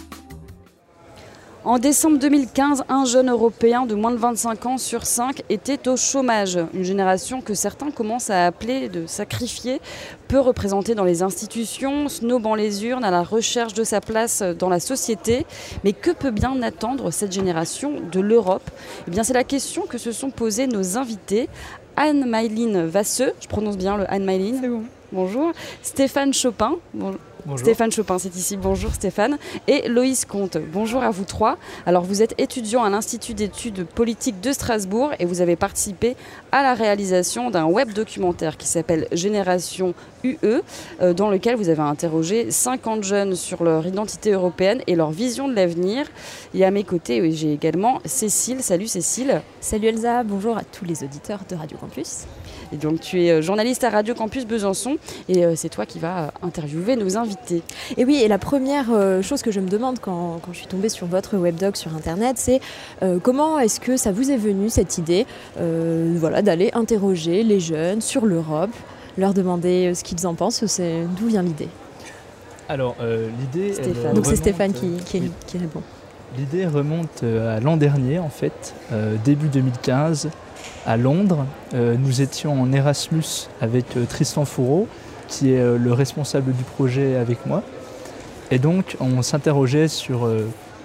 en décembre 2015, un jeune Européen de moins de 25 ans sur 5 était au chômage. Une génération que certains commencent à appeler de sacrifier, peu représentée dans les institutions, snobant les urnes à la recherche de sa place dans la société. Mais que peut bien attendre cette génération de l'Europe? Eh bien, c'est la question que se sont posées nos invités. Anne-Maïline Vasseux, je prononce bien le Anne-Maïline. Bonjour. Stéphane Chopin. Bonjour. Stéphane Chopin, c'est ici. Bonjour Stéphane. Et Loïs Comte. Bonjour à vous trois. Alors vous êtes étudiant à l'Institut d'études politiques de Strasbourg et vous avez participé à la réalisation d'un web documentaire qui s'appelle Génération UE, euh, dans lequel vous avez interrogé 50 jeunes sur leur identité européenne et leur vision de l'avenir. Et à mes côtés, j'ai également Cécile. Salut Cécile. Salut Elsa, bonjour à tous les auditeurs de Radio Campus. Et donc tu es euh, journaliste à Radio Campus Besançon et euh, c'est toi qui vas interviewer nos invités. Et oui, et la première chose que je me demande quand, quand je suis tombée sur votre webdoc sur Internet, c'est comment est-ce que ça vous est venu cette idée voilà, d'aller interroger les jeunes sur l'Europe, leur demander ce qu'ils en pensent, c'est d'où vient l'idée? Alors, l'idée... Donc c'est Stéphane qui, qui, répond. L'idée remonte à l'an dernier, en fait, début 2015 à Londres. Euh, nous étions en Erasmus avec euh, Tristan Fourreau, qui est euh, le responsable du projet avec moi. Et donc, on s'interrogeait sur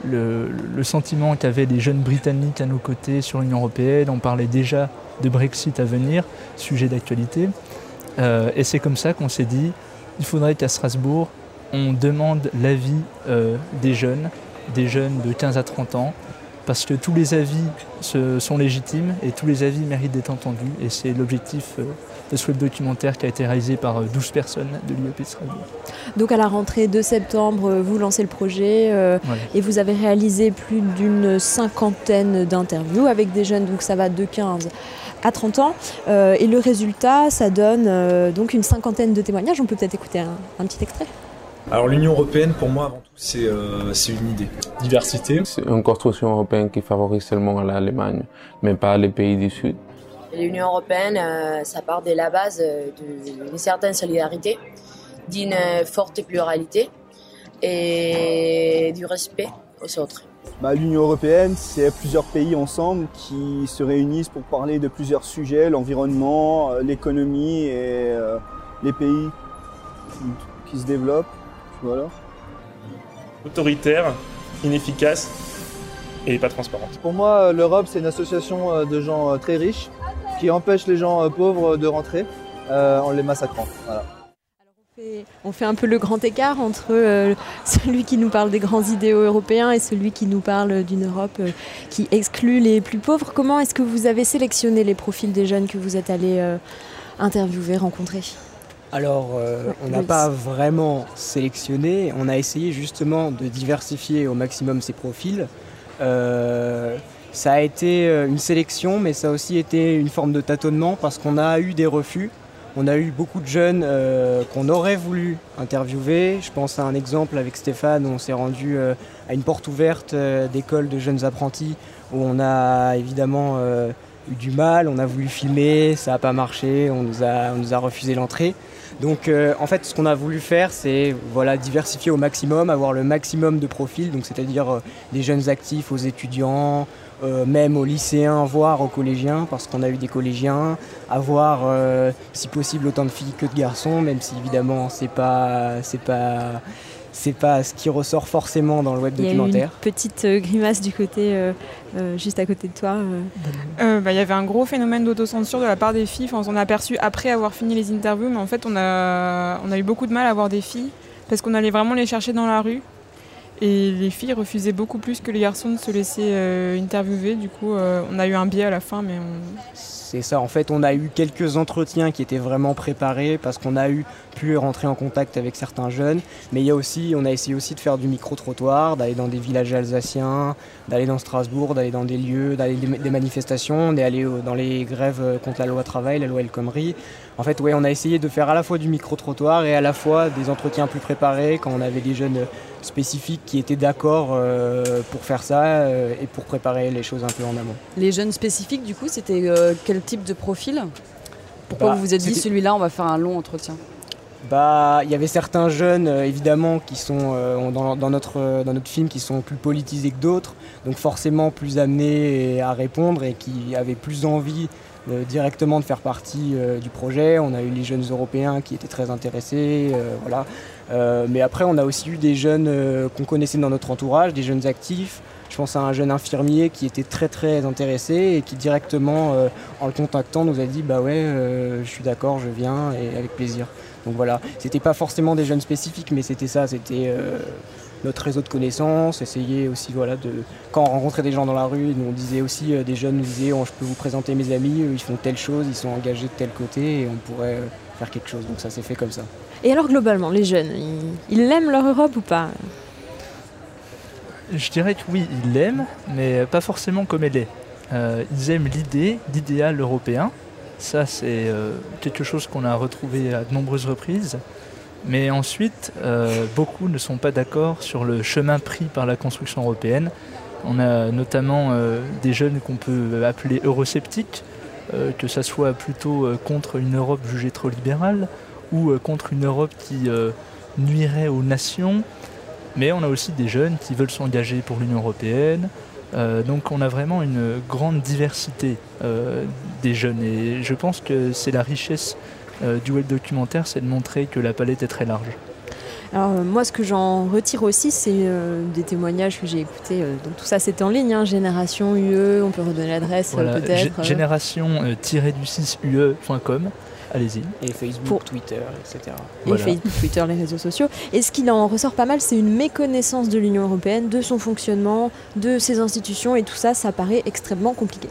le, sentiment qu'avaient les jeunes Britanniques à nos côtés sur l'Union européenne. On parlait déjà de Brexit à venir, sujet d'actualité. et c'est comme ça qu'on s'est dit, il faudrait qu'à Strasbourg, on demande l'avis des jeunes, des jeunes de 15 à 30 ans, parce que tous les avis sont légitimes et tous les avis méritent d'être entendus. Et c'est l'objectif euh, de ce web documentaire qui a été réalisé par 12 euh, personnes de l'UEP Strasbourg. Donc à la rentrée de septembre, vous lancez le projet et vous avez réalisé plus d'une cinquantaine d'interviews avec des jeunes, donc ça va de 15 à 30 ans. et le résultat, ça donne donc une cinquantaine de témoignages. On peut peut-être écouter un petit extrait. Alors l'Union européenne, pour moi, avant tout, c'est euh, une idée. Diversité. C'est une construction européenne qui favorise seulement l'Allemagne, mais pas les pays du Sud. L'Union européenne, euh, ça part de la base euh, d'une certaine solidarité, d'une forte pluralité et du respect aux autres. Bah, L'Union européenne, c'est plusieurs pays ensemble qui se réunissent pour parler de plusieurs sujets, l'environnement, l'économie et les pays qui se développent. Voilà. Autoritaire, inefficace et pas transparente. Pour moi, l'Europe, c'est une association euh, de gens euh, très riches qui empêche les gens euh, pauvres de rentrer en les massacrant. Voilà. On fait un peu le grand écart entre celui qui nous parle des grands idéaux européens et celui qui nous parle d'une Europe qui exclut les plus pauvres. Comment est-ce que vous avez sélectionné les profils des jeunes que vous êtes allés interviewer, rencontrer? Alors, euh, on n'a pas vraiment sélectionné, on a essayé justement de diversifier au maximum ses profils. Euh, ça a été euh, une sélection, mais ça a aussi été une forme de tâtonnement parce qu'on a eu des refus. On a eu beaucoup de jeunes qu'on aurait voulu interviewer. Je pense à un exemple avec Stéphane où on s'est rendu à une porte ouverte d'école de jeunes apprentis où on a évidemment eu du mal, on a voulu filmer, ça n'a pas marché, on nous a, on nous a refusé l'entrée. Donc euh, en fait ce qu'on a voulu faire c'est voilà, diversifier au maximum, avoir le maximum de profils, donc c'est-à-dire euh, des jeunes actifs aux étudiants, euh, même aux lycéens, voire aux collégiens, parce qu'on a eu des collégiens, avoir si possible autant de filles que de garçons, même si évidemment c'est pas c'est pas c'est pas ce qui ressort forcément dans le web documentaire. Il y a une petite euh, grimace du côté, euh, euh, juste à côté de toi. Bah, il y avait un gros phénomène d'autocensure de la part des filles. on s'en a aperçu après avoir fini les interviews, mais en fait, on a, on a eu beaucoup de mal à voir des filles parce qu'on allait vraiment les chercher dans la rue. Et les filles refusaient beaucoup plus que les garçons de se laisser interviewer. Du coup, on a eu un biais à la fin, mais on c'est ça. En fait, on a eu quelques entretiens qui étaient vraiment préparés parce qu'on a eu pu rentrer en contact avec certains jeunes. Mais il y a aussi, on a essayé aussi de faire du micro-trottoir, d'aller dans des villages alsaciens, d'aller dans Strasbourg, d'aller dans des lieux, d'aller des manifestations, d'aller dans les grèves contre la loi travail, la loi El Khomri. En fait, ouais, on a essayé de faire à la fois du micro-trottoir et à la fois des entretiens plus préparés quand on avait des jeunes spécifiques qui étaient d'accord euh, pour faire ça euh, et pour préparer les choses un peu en amont. Les jeunes spécifiques, du coup, c'était euh, quel type de profil? Pourquoi bah, vous vous êtes dit celui-là, on va faire un long entretien? Bah, il y avait certains jeunes évidemment qui sont dans, notre, dans notre film qui sont plus politisés que d'autres, donc forcément plus amenés à répondre et qui avaient plus envie directement de faire partie du projet. On a eu les jeunes européens qui étaient très intéressés, voilà. Euh, mais après, on a aussi eu des jeunes euh, qu'on connaissait dans notre entourage, des jeunes actifs. Je pense à un jeune infirmier qui était très très intéressé et qui directement, euh, en le contactant, nous a dit bah ouais, je suis d'accord, je viens et avec plaisir. Donc voilà, c'était pas forcément des jeunes spécifiques, mais c'était ça, c'était notre réseau de connaissances, essayer aussi voilà de quand on rencontrait des gens dans la rue, nous on disait aussi des jeunes nous disaient oh, je peux vous présenter mes amis, ils font telle chose, ils sont engagés de tel côté et on pourrait faire quelque chose. Donc ça s'est fait comme ça. Et alors globalement, les jeunes, ils, aiment leur Europe ou pas? Je dirais que oui, ils l'aiment, mais pas forcément comme elle est. Euh, ils aiment l'idée d'idéal européen. Ça, c'est euh, quelque chose qu'on a retrouvé à de nombreuses reprises. Mais ensuite, euh, beaucoup ne sont pas d'accord sur le chemin pris par la construction européenne. On a notamment des jeunes qu'on peut appeler eurosceptiques, que ça soit plutôt contre une Europe jugée trop libérale, ou euh, contre une Europe qui euh, nuirait aux nations. Mais on a aussi des jeunes qui veulent s'engager pour l'Union européenne. Euh, donc on a vraiment une grande diversité des jeunes et je pense que c'est la richesse du web documentaire, c'est de montrer que la palette est très large. Alors moi, ce que j'en retire aussi, c'est des témoignages que j'ai écoutés. donc tout ça, c'était en ligne, hein, Génération UE. On peut redonner l'adresse peut-être. Génération-du6ue.com. Allez-y. Et Facebook, Twitter, etc. Et Facebook, Twitter, les réseaux sociaux. Et ce qui en ressort pas mal, c'est une méconnaissance de l'Union européenne, de son fonctionnement, de ses institutions, et tout ça, ça paraît extrêmement compliqué.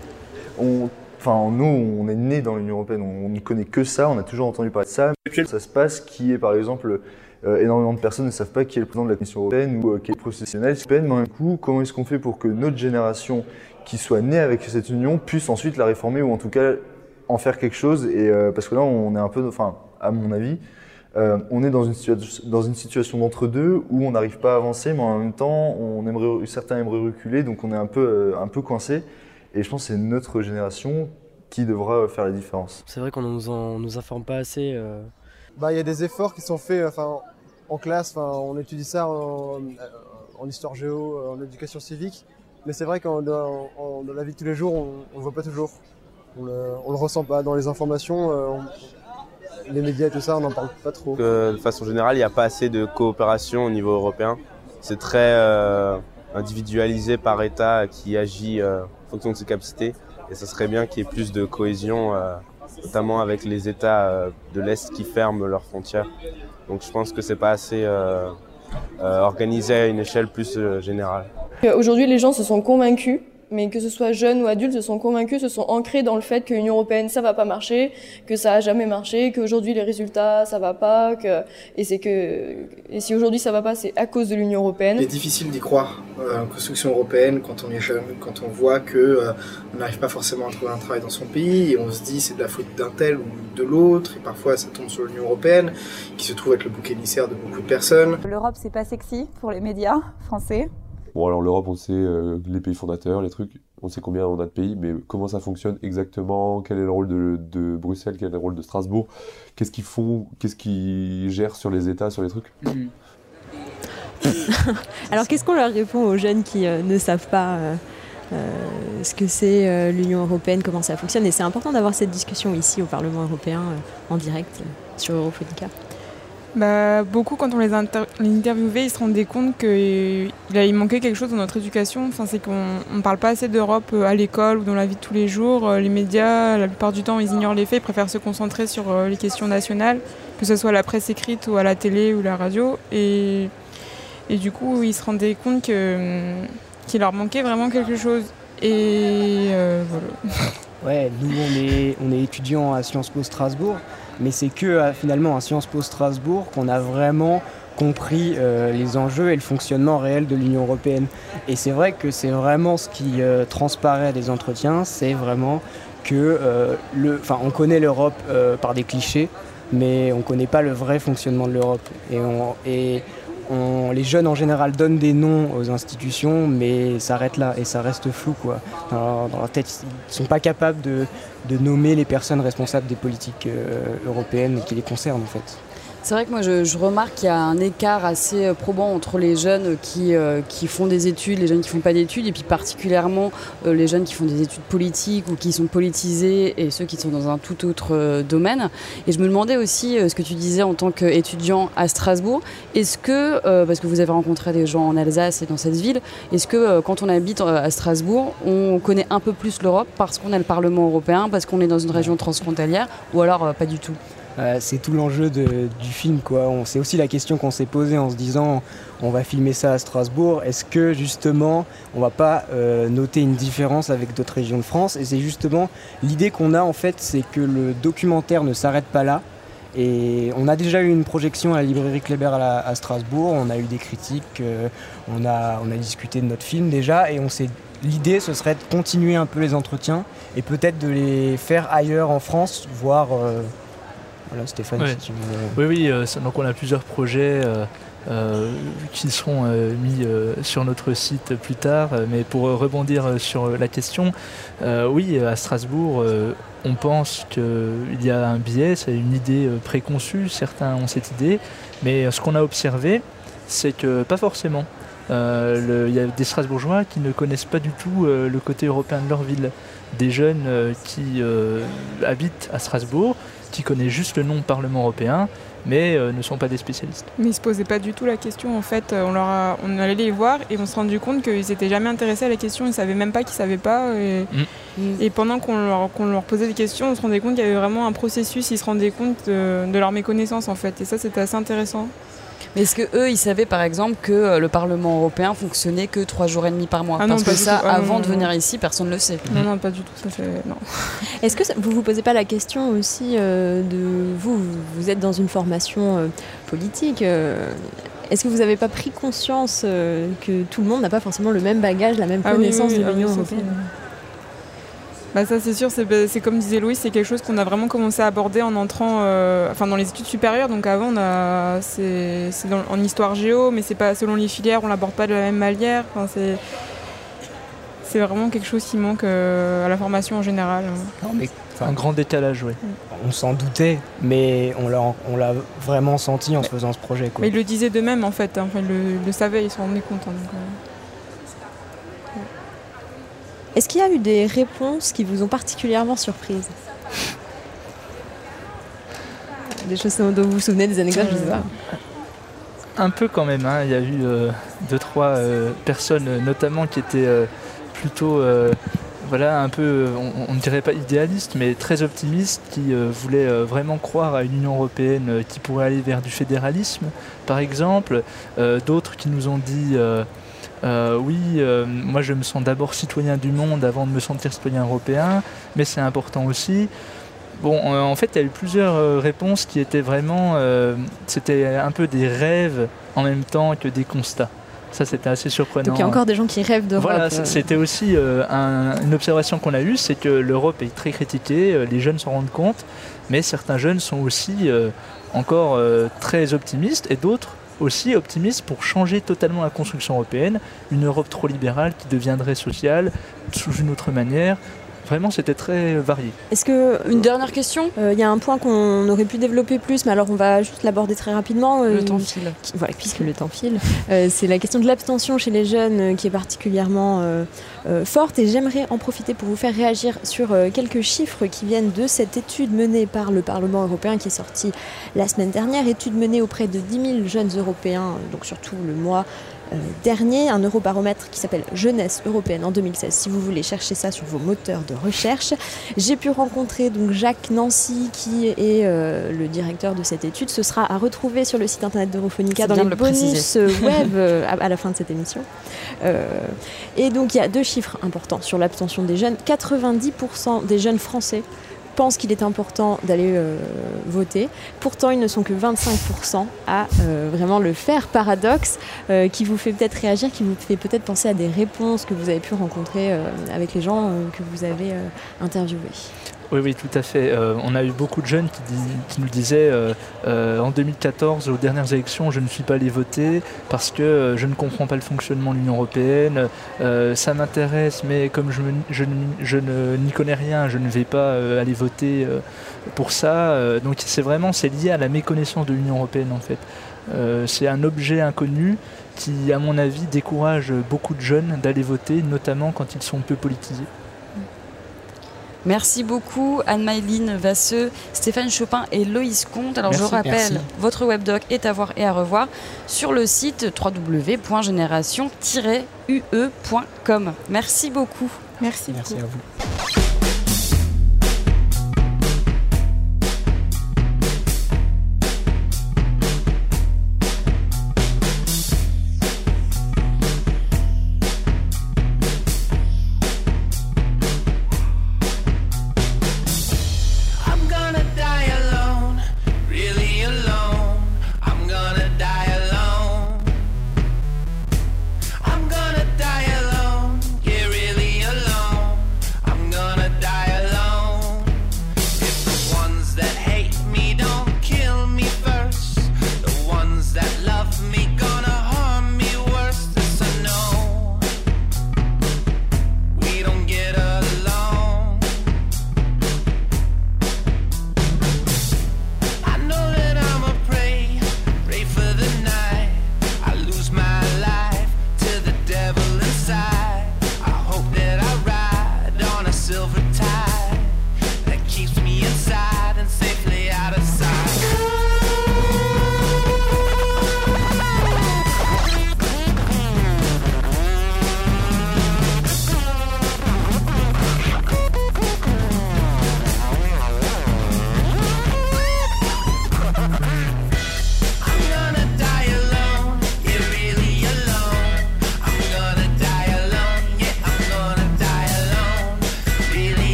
On, enfin, nous, on est né dans l'Union européenne, on ne connaît que ça, on a toujours entendu parler de ça. Ça se passe qui est, par exemple, euh, énormément de personnes ne savent pas qui est le président de la Commission européenne ou euh, qui est le professionnel. Mais d'un coup, comment est-ce qu'on fait pour que notre génération qui soit née avec cette union puisse ensuite la réformer ou en tout cas en faire quelque chose. Et euh, parce que là, on est un peu, enfin, à mon avis, euh, on est dans une, dans une situation d'entre-deux où on n'arrive pas à avancer, mais en même temps, on aimerait, certains aimeraient reculer, donc on est un peu, un peu coincé. Et je pense que c'est notre génération qui devra faire la différence. C'est vrai qu'on ne nous, nous informe pas assez. Bah, il y a des efforts qui sont faits enfin, en classe, enfin, on étudie ça en, histoire géo, en éducation civique, mais c'est vrai que dans, la vie de tous les jours, on ne le voit pas toujours on le, le ressent pas dans les informations. Euh, les médias et tout ça, on n'en parle pas trop. de façon générale, il n'y a pas assez de coopération au niveau européen. C'est très euh, individualisé par État qui agit euh, en fonction de ses capacités. Et ce serait bien qu'il y ait plus de cohésion, notamment avec les États de l'Est qui ferment leurs frontières. Donc je pense que c'est pas assez organisé à une échelle plus générale. Aujourd'hui, les gens se sont convaincus mais que ce soit jeunes ou adultes, se sont convaincus, se sont ancrés dans le fait que l'Union européenne ça va pas marcher, que ça a jamais marché, qu'aujourd'hui les résultats ça va pas, que et c'est que et si aujourd'hui ça va pas, c'est à cause de l'Union européenne. C'est difficile d'y croire euh, en construction européenne quand on est jeune, quand on voit que euh, on n'arrive pas forcément à trouver un travail dans son pays et on se dit c'est de la faute d'un tel ou de l'autre et parfois ça tombe sur l'Union européenne qui se trouve être le bouc émissaire de beaucoup de personnes. L'Europe c'est pas sexy pour les médias français. Bon, alors l'Europe, on sait euh, les pays fondateurs, les trucs, on sait combien on a de pays, mais comment ça fonctionne exactement, quel est le rôle de, Bruxelles, quel est le rôle de Strasbourg, qu'est-ce qu'ils font, qu'est-ce qu'ils gèrent sur les États, sur les trucs? Mm. Alors qu'est-ce qu'on leur répond aux jeunes qui euh, ne savent pas euh, ce que c'est l'Union européenne, comment ça fonctionne? Et c'est important d'avoir cette discussion ici au Parlement européen en direct sur Europhonica. Bah, beaucoup, quand on les, interviewait, ils se rendaient compte qu'il il manquait quelque chose dans notre éducation. Enfin, c'est qu'on ne parle pas assez d'Europe euh, à l'école ou dans la vie de tous les jours. Euh, les médias, la plupart du temps, ils ignorent les faits, ils préfèrent se concentrer sur euh, les questions nationales, que ce soit la presse écrite ou à la télé ou la radio. Et, et du coup, ils se rendaient compte qu'il leur manquait vraiment quelque chose. Et voilà. Ouais, nous, on est, on est étudiants à Sciences Po Strasbourg. Mais c'est que euh, finalement à Sciences Po Strasbourg qu'on a vraiment compris euh, les enjeux et le fonctionnement réel de l'Union européenne. Et c'est vrai que c'est vraiment ce qui euh, transparaît des entretiens, c'est vraiment que enfin, on connaît l'Europe par des clichés, mais on ne connaît pas le vrai fonctionnement de l'Europe. Et, on, les jeunes en général donnent des noms aux institutions, mais ça arrête là et ça reste flou. Quoi. Dans, leur tête, ils ne sont pas capables de, nommer les personnes responsables des politiques euh, européennes qui les concernent en fait. C'est vrai que moi je, remarque qu'il y a un écart assez euh, probant entre les jeunes qui, euh, qui font des études, les jeunes qui font pas d'études, et puis particulièrement euh, les jeunes qui font des études politiques ou qui sont politisés et ceux qui sont dans un tout autre domaine. Et je me demandais aussi ce que tu disais en tant qu'étudiant à Strasbourg. Est-ce que, parce que vous avez rencontré des gens en Alsace et dans cette ville, est-ce que quand on habite à Strasbourg, on connaît un peu plus l'Europe parce qu'on a le Parlement européen, parce qu'on est dans une région transfrontalière, ou alors pas du tout? Euh, c'est tout l'enjeu du film. C'est aussi la question qu'on s'est posée en se disant on va filmer ça à Strasbourg. Est-ce que justement on va pas euh, noter une différence avec d'autres régions de France? Et c'est justement l'idée qu'on a en fait, c'est que le documentaire ne s'arrête pas là. Et on a déjà eu une projection à la librairie Kléber à, Strasbourg, on a eu des critiques, euh, on, a, on a discuté de notre film déjà, et on s'est l'idée ce serait de continuer un peu les entretiens et peut-être de les faire ailleurs en France, voire voilà, Stéphane, si tu veux. Oui, oui, euh, donc on a plusieurs projets euh, euh, qui seront mis sur notre site plus tard. Mais pour rebondir sur la question, oui, à Strasbourg, on pense qu'il y a un biais, c'est une idée préconçue, certains ont cette idée, mais ce qu'on a observé, c'est que pas forcément. Il y a des Strasbourgeois qui ne connaissent pas du tout le côté européen de leur ville. Des jeunes qui habitent à Strasbourg qui connaît juste le nom Parlement européen, mais euh, ne sont pas des spécialistes. Mais ils se posaient pas du tout la question en fait. On, leur a- on allait les voir et on s'est rendu compte qu'ils s'étaient jamais intéressés à la question, ils savaient même pas qu'ils savaient pas. Et, et pendant qu'on leur, posait des questions, on se rendait compte qu'il y avait vraiment un processus, ils se rendaient compte de, de leur méconnaissance en fait. Et ça c'était assez intéressant. Mais est-ce que eux, ils savaient par exemple que euh, le Parlement européen fonctionnait que trois jours et demi par mois? Ah non, Parce que ça. Ah avant non, de non. venir ici, personne ne le sait. Non, non, pas du tout. Ça, c'est... Non. Est-ce que ça- vous vous posez pas la question aussi euh, de vous, vous- êtes dans une formation euh, politique euh, est-ce que vous n'avez pas pris conscience euh, que tout le monde n'a pas forcément le même bagage, la même Ah connaissance oui, oui, de oui, l'Union européenne? Bah ça c'est sûr, c'est bah, c'est comme disait Louis, c'est quelque chose qu'on a vraiment commencé à aborder en entrant euh, enfin dans les études supérieures. Donc avant on a c'est en histoire géo, mais c'est pas selon les filières, on l'aborde pas de la même manière. Enfin, c'est c'est vraiment quelque chose qui manque euh, à la formation en général. Non, mais, Un grand décalage, oui. On s'en doutait, mais on l'a, on l'a vraiment senti en se faisant ce projet. Quoi. Mais ils le disaient d'eux-mêmes en fait, hein. Enfin, ils le, ils le savaient, ils s'en rendaient compte. hein, donc, euh. Est-ce qu'il y a eu des réponses qui vous ont particulièrement surprise Des choses dont vous vous souvenez, des anecdotes, je sais pas. Un peu quand même, hein. il y a eu euh, deux, trois euh, personnes euh, notamment qui étaient euh, plutôt, euh, voilà, un peu, euh, on ne dirait pas idéalistes, mais très optimistes, qui euh, voulaient euh, vraiment croire à une Union européenne euh, qui pourrait aller vers du fédéralisme, par exemple. Euh, D'autres qui nous ont dit, euh, oui, euh, moi je me sens d'abord citoyen du monde avant de me sentir citoyen européen, mais c'est important aussi. Bon, en fait, il y a eu plusieurs euh, réponses qui étaient vraiment. euh, c'était un peu des rêves en même temps que des constats. Ça, c'était assez surprenant. Donc il y a encore des gens qui rêvent d'Europe. Voilà, c'était aussi euh, un- une observation qu'on a eue, c'est que l'Europe est très critiquée, les jeunes s'en rendent compte, mais certains jeunes sont aussi euh, encore très optimistes et d'autres aussi optimistes pour changer totalement la construction européenne, une Europe trop libérale qui deviendrait sociale sous une autre manière. Vraiment, c'était très varié. Est-ce que une dernière question Il y a un point qu'on aurait pu développer plus, mais alors on va juste l'aborder très rapidement. Le euh, temps file. qui- voilà, puisque le temps file. Euh, c'est la question de l'abstention chez les jeunes euh, qui est particulièrement euh, euh, forte, et j'aimerais en profiter pour vous faire réagir sur euh, quelques chiffres qui viennent de cette étude menée par le Parlement européen qui est sortie la semaine dernière, étude menée auprès de 10 000 jeunes européens, euh, donc surtout le mois euh, dernier, un eurobaromètre qui s'appelle Jeunesse européenne en 2016. Si vous voulez chercher ça sur vos moteurs de recherche, j'ai pu rencontrer donc Jacques Nancy qui est euh, le directeur de cette étude. Ce sera à retrouver sur le site internet d'Europhonica dans les le bonus euh, web euh, à, à la fin de cette émission. Euh, et donc il y a deux chiffres importants sur l'abstention des jeunes. 90% des jeunes français qu'il est important d'aller euh, voter. Pourtant, ils ne sont que 25% à euh, vraiment le faire. Paradoxe euh, qui vous fait peut-être réagir, qui vous fait peut-être penser à des réponses que vous avez pu rencontrer avec les gens que vous avez interviewés. Oui, oui, tout à fait. Euh, on a eu beaucoup de jeunes qui, nous disaient euh, euh, en 2014, aux dernières élections, je ne suis pas allé voter parce que je ne comprends pas le fonctionnement de l'Union européenne. Ça m'intéresse, mais comme je, ne- n'y connais rien, je ne vais pas aller voter pour ça. Donc c'est vraiment lié à la méconnaissance de l'Union européenne en fait. C'est un objet inconnu qui, à mon avis, décourage beaucoup de jeunes d'aller voter, notamment quand ils sont peu politisés. Merci beaucoup Anne-Maïline Vasseux, Stéphane Chopin et Loïs Comte. Alors je Merci. rappelle, Merci. votre webdoc est à voir et à revoir sur le site www.génération-ue.com. Merci beaucoup. Merci. Merci à vous.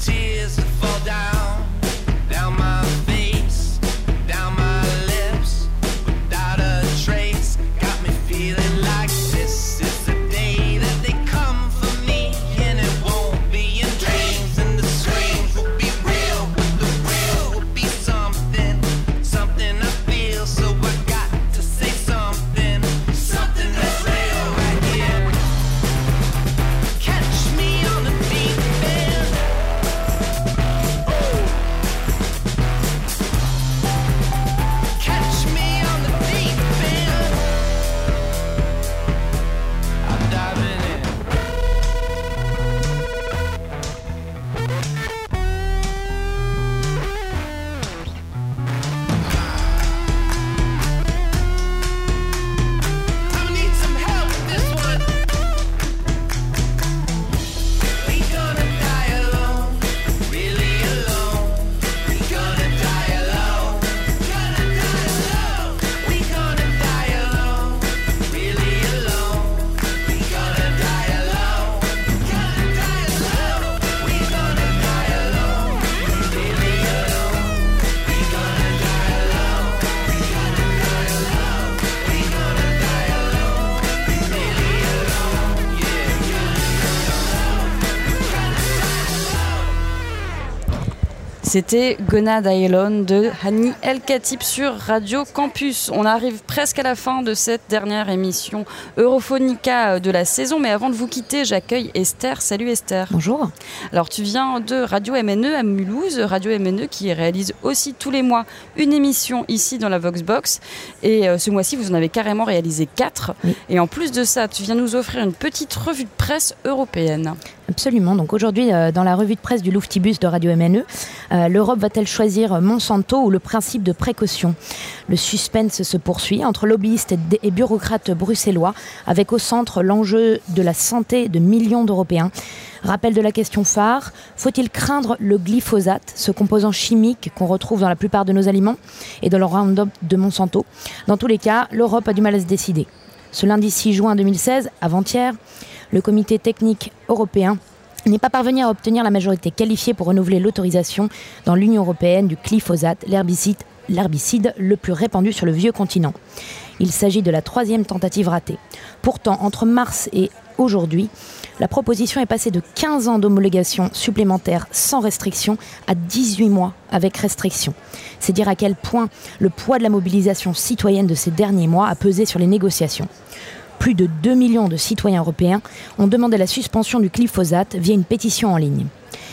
tears C'était Gona Daelon de Hani El Khatib sur Radio Campus. On arrive presque à la fin de cette dernière émission Europhonica de la saison, mais avant de vous quitter, j'accueille Esther. Salut Esther. Bonjour. Alors tu viens de Radio MNE à Mulhouse, Radio MNE qui réalise aussi tous les mois une émission ici dans la Voxbox. Et euh, ce mois-ci, vous en avez carrément réalisé quatre. Et en plus de ça, tu viens nous offrir une petite revue de presse européenne. Absolument. Donc aujourd'hui, euh, dans la revue de presse du Louftibus de Radio MNE, euh, l'Europe va-t-elle choisir Monsanto ou le principe de précaution? Le suspense se poursuit entre lobbyistes et, bureaucrates bruxellois, avec au centre l'enjeu de la santé de millions d'Européens. Rappel de la question phare, faut-il craindre le glyphosate, ce composant chimique qu'on retrouve dans la plupart de nos aliments et dans le Roundup de Monsanto? Dans tous les cas, l'Europe a du mal à se décider. Ce lundi 6 juin 2016, avant-hier, le comité technique européen n'est pas parvenu à obtenir la majorité qualifiée pour renouveler l'autorisation dans l'Union européenne du glyphosate, l'herbicide, le plus répandu sur le vieux continent. Il s'agit de la troisième tentative ratée. Pourtant, entre mars et aujourd'hui, la proposition est passée de 15 ans d'homologation supplémentaire sans restriction à 18 mois avec restriction. C'est dire à quel point le poids de la mobilisation citoyenne de ces derniers mois a pesé sur les négociations. Plus de 2 millions de citoyens européens ont demandé la suspension du glyphosate via une pétition en ligne.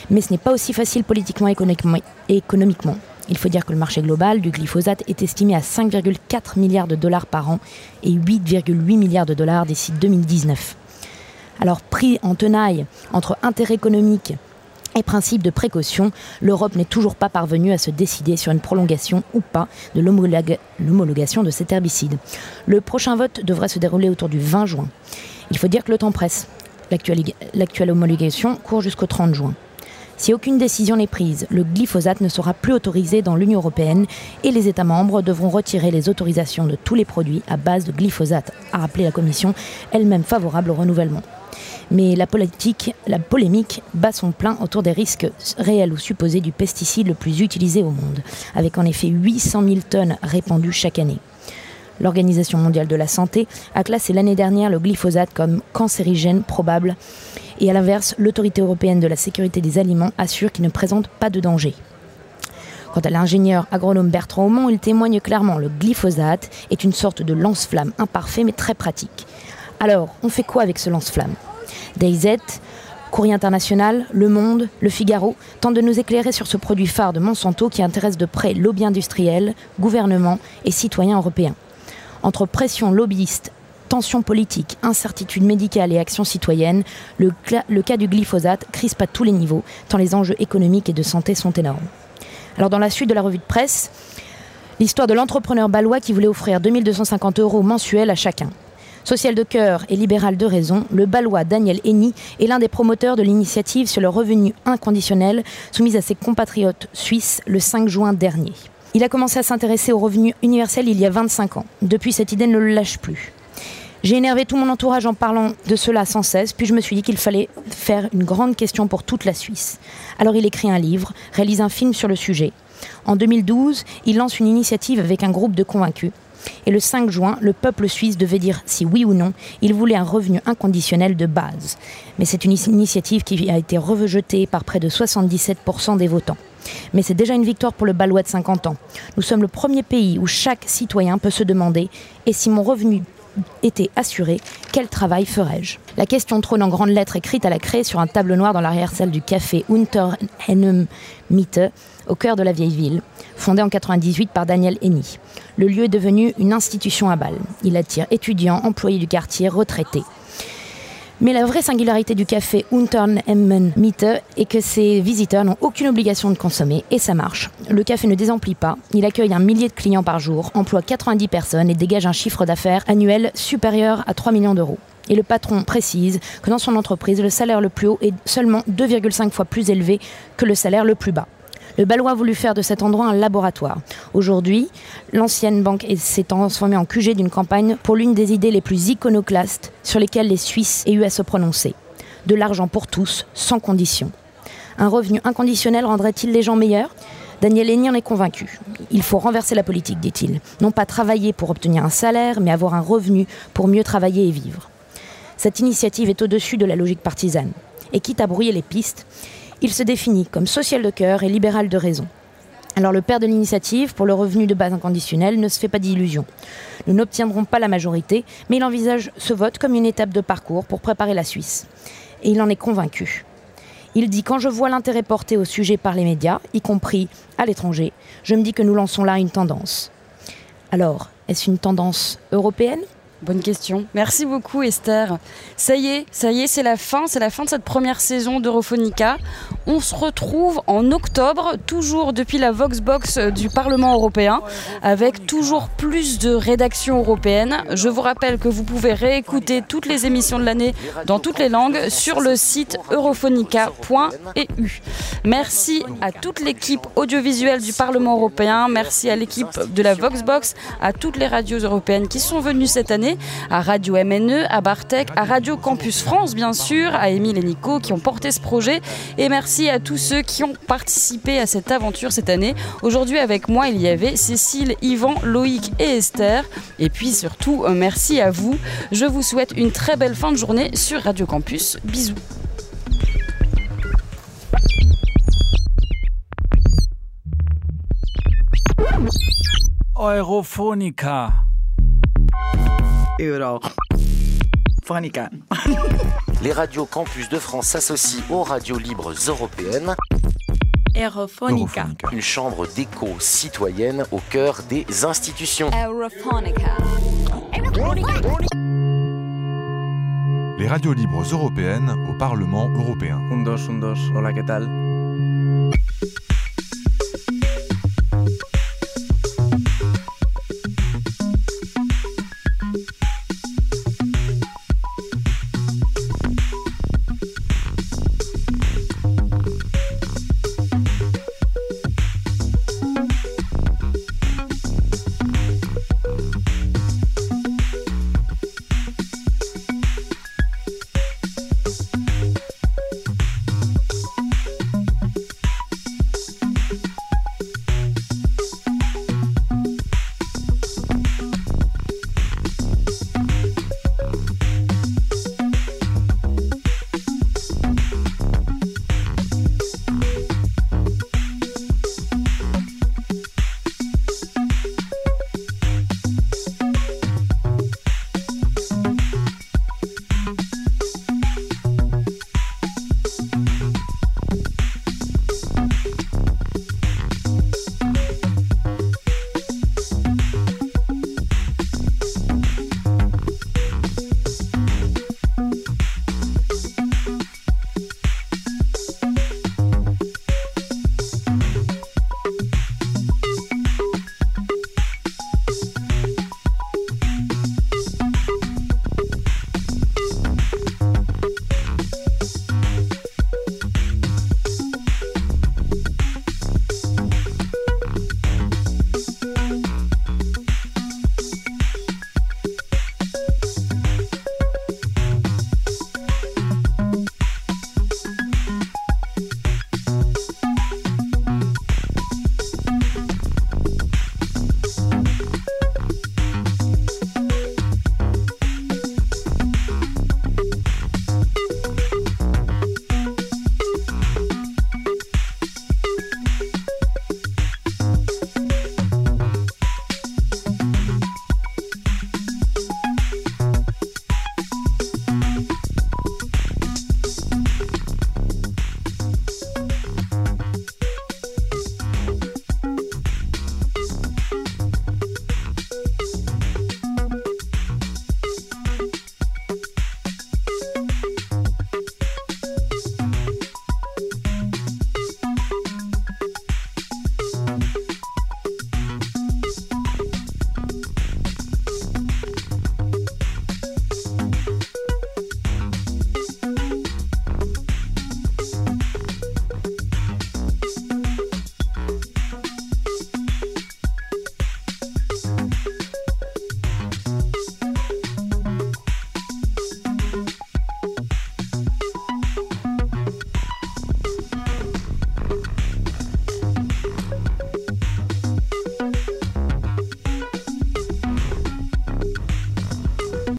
Mais ce n'est pas aussi facile politiquement et économiquement-. Il faut dire que le marché global du glyphosate est estimé à 5,4 milliards de dollars par an et 8,8 milliards de dollars d'ici 2019. Alors pris en tenaille entre intérêt économique principe de précaution, l'Europe n'est toujours pas parvenue à se décider sur une prolongation ou pas de l'homologa- l'homologation de cet herbicide. Le prochain vote devrait se dérouler autour du 20 juin. Il faut dire que le temps presse. L'actuelle homologation court jusqu'au 30 juin. Si aucune décision n'est prise, le glyphosate ne sera plus autorisé dans l'Union européenne et les États membres devront retirer les autorisations de tous les produits à base de glyphosate, a rappelé la Commission, elle-même favorable au renouvellement. Mais la polémique bat son plein autour des risques réels ou supposés du pesticide le plus utilisé au monde, avec en effet 800 000 tonnes répandues chaque année. L'Organisation mondiale de la santé a classé l'année dernière le glyphosate comme cancérigène probable et à l'inverse, l'autorité européenne de la sécurité des aliments assure qu'il ne présente pas de danger. Quant à l'ingénieur agronome Bertrand Aumont, il témoigne clairement le glyphosate est une sorte de lance-flamme imparfait mais très pratique. Alors, on fait quoi avec ce lance-flamme? DayZ, Courrier international, Le Monde, Le Figaro tentent de nous éclairer sur ce produit phare de Monsanto qui intéresse de près lobby industriel, gouvernement et citoyens européens. Entre pression lobbyiste, tensions politiques, incertitudes médicales et actions citoyennes, le, le cas du glyphosate crispe à tous les niveaux, tant les enjeux économiques et de santé sont énormes. Alors dans la suite de la revue de presse, l'histoire de l'entrepreneur balois qui voulait offrir 2250 euros mensuels à chacun. Social de cœur et libéral de raison, le balois Daniel Henny est l'un des promoteurs de l'initiative sur le revenu inconditionnel soumise à ses compatriotes suisses le 5 juin dernier. Il a commencé à s'intéresser au revenu universel il y a 25 ans. Depuis, cette idée ne le lâche plus. J'ai énervé tout mon entourage en parlant de cela sans cesse, puis je me suis dit qu'il fallait faire une grande question pour toute la Suisse. Alors il écrit un livre, réalise un film sur le sujet. En 2012, il lance une initiative avec un groupe de convaincus. Et le 5 juin, le peuple suisse devait dire si oui ou non il voulait un revenu inconditionnel de base. Mais c'est une initiative qui a été rejetée par près de 77% des votants. Mais c'est déjà une victoire pour le Balois de 50 ans. Nous sommes le premier pays où chaque citoyen peut se demander et si mon revenu était assuré, quel travail ferais-je? La question trône en grandes lettres écrites à la craie sur un tableau noir dans l'arrière-salle du café Unterhennem au cœur de la vieille ville, fondé en 98 par Daniel Henny. Le lieu est devenu une institution à Bâle. Il attire étudiants, employés du quartier, retraités. Mais la vraie singularité du café Unternehmen Mitte est que ses visiteurs n'ont aucune obligation de consommer et ça marche. Le café ne désemplit pas, il accueille un millier de clients par jour, emploie 90 personnes et dégage un chiffre d'affaires annuel supérieur à 3 millions d'euros. Et le patron précise que dans son entreprise, le salaire le plus haut est seulement 2,5 fois plus élevé que le salaire le plus bas. Le Balois a voulu faire de cet endroit un laboratoire. Aujourd'hui, l'ancienne banque est- s'est transformée en QG d'une campagne pour l'une des idées les plus iconoclastes sur lesquelles les Suisses aient eu à se prononcer. De l'argent pour tous, sans condition. Un revenu inconditionnel rendrait-il les gens meilleurs? Daniel Henny en est convaincu. Il faut renverser la politique, dit-il. Non pas travailler pour obtenir un salaire, mais avoir un revenu pour mieux travailler et vivre. Cette initiative est au-dessus de la logique partisane. Et quitte à brouiller les pistes, Il se définit comme social de cœur et libéral de raison. Alors le père de l'initiative pour le revenu de base inconditionnel ne se fait pas d'illusions. Nous n'obtiendrons pas la majorité, mais il envisage ce vote comme une étape de parcours pour préparer la Suisse. Et il en est convaincu. Il dit Quand je vois l'intérêt porté au sujet par les médias, y compris à l'étranger, je me dis que nous lançons là une tendance. Alors, est-ce une tendance européenne? Bonne question. Merci beaucoup Esther. Ça y est, ça y est, c'est la fin, c'est la fin de cette première saison d'Europhonica. On se retrouve en octobre, toujours depuis la Voxbox du Parlement européen, avec toujours plus de rédactions européennes. Je vous rappelle que vous pouvez réécouter toutes les émissions de l'année dans toutes les langues sur le site europhonica.eu. Merci à toute l'équipe audiovisuelle du Parlement européen, merci à l'équipe de la Voxbox, à toutes les radios européennes qui sont venues cette année à Radio MNE, à Bartek, à Radio Campus France, bien sûr, à Émile et Nico qui ont porté ce projet. Et merci à tous ceux qui ont participé à cette aventure cette année. Aujourd'hui, avec moi, il y avait Cécile, Yvan, Loïc et Esther. Et puis surtout, merci à vous. Je vous souhaite une très belle fin de journée sur Radio Campus. Bisous. Europhonica. Europhonica. Les radios campus de France s'associent aux radios libres européennes. Europhonica. Une chambre d'écho citoyenne au cœur des institutions. Europhonica. Les radios libres européennes au Parlement européen. Un, dos, un, dos. Hola, ¿qué tal?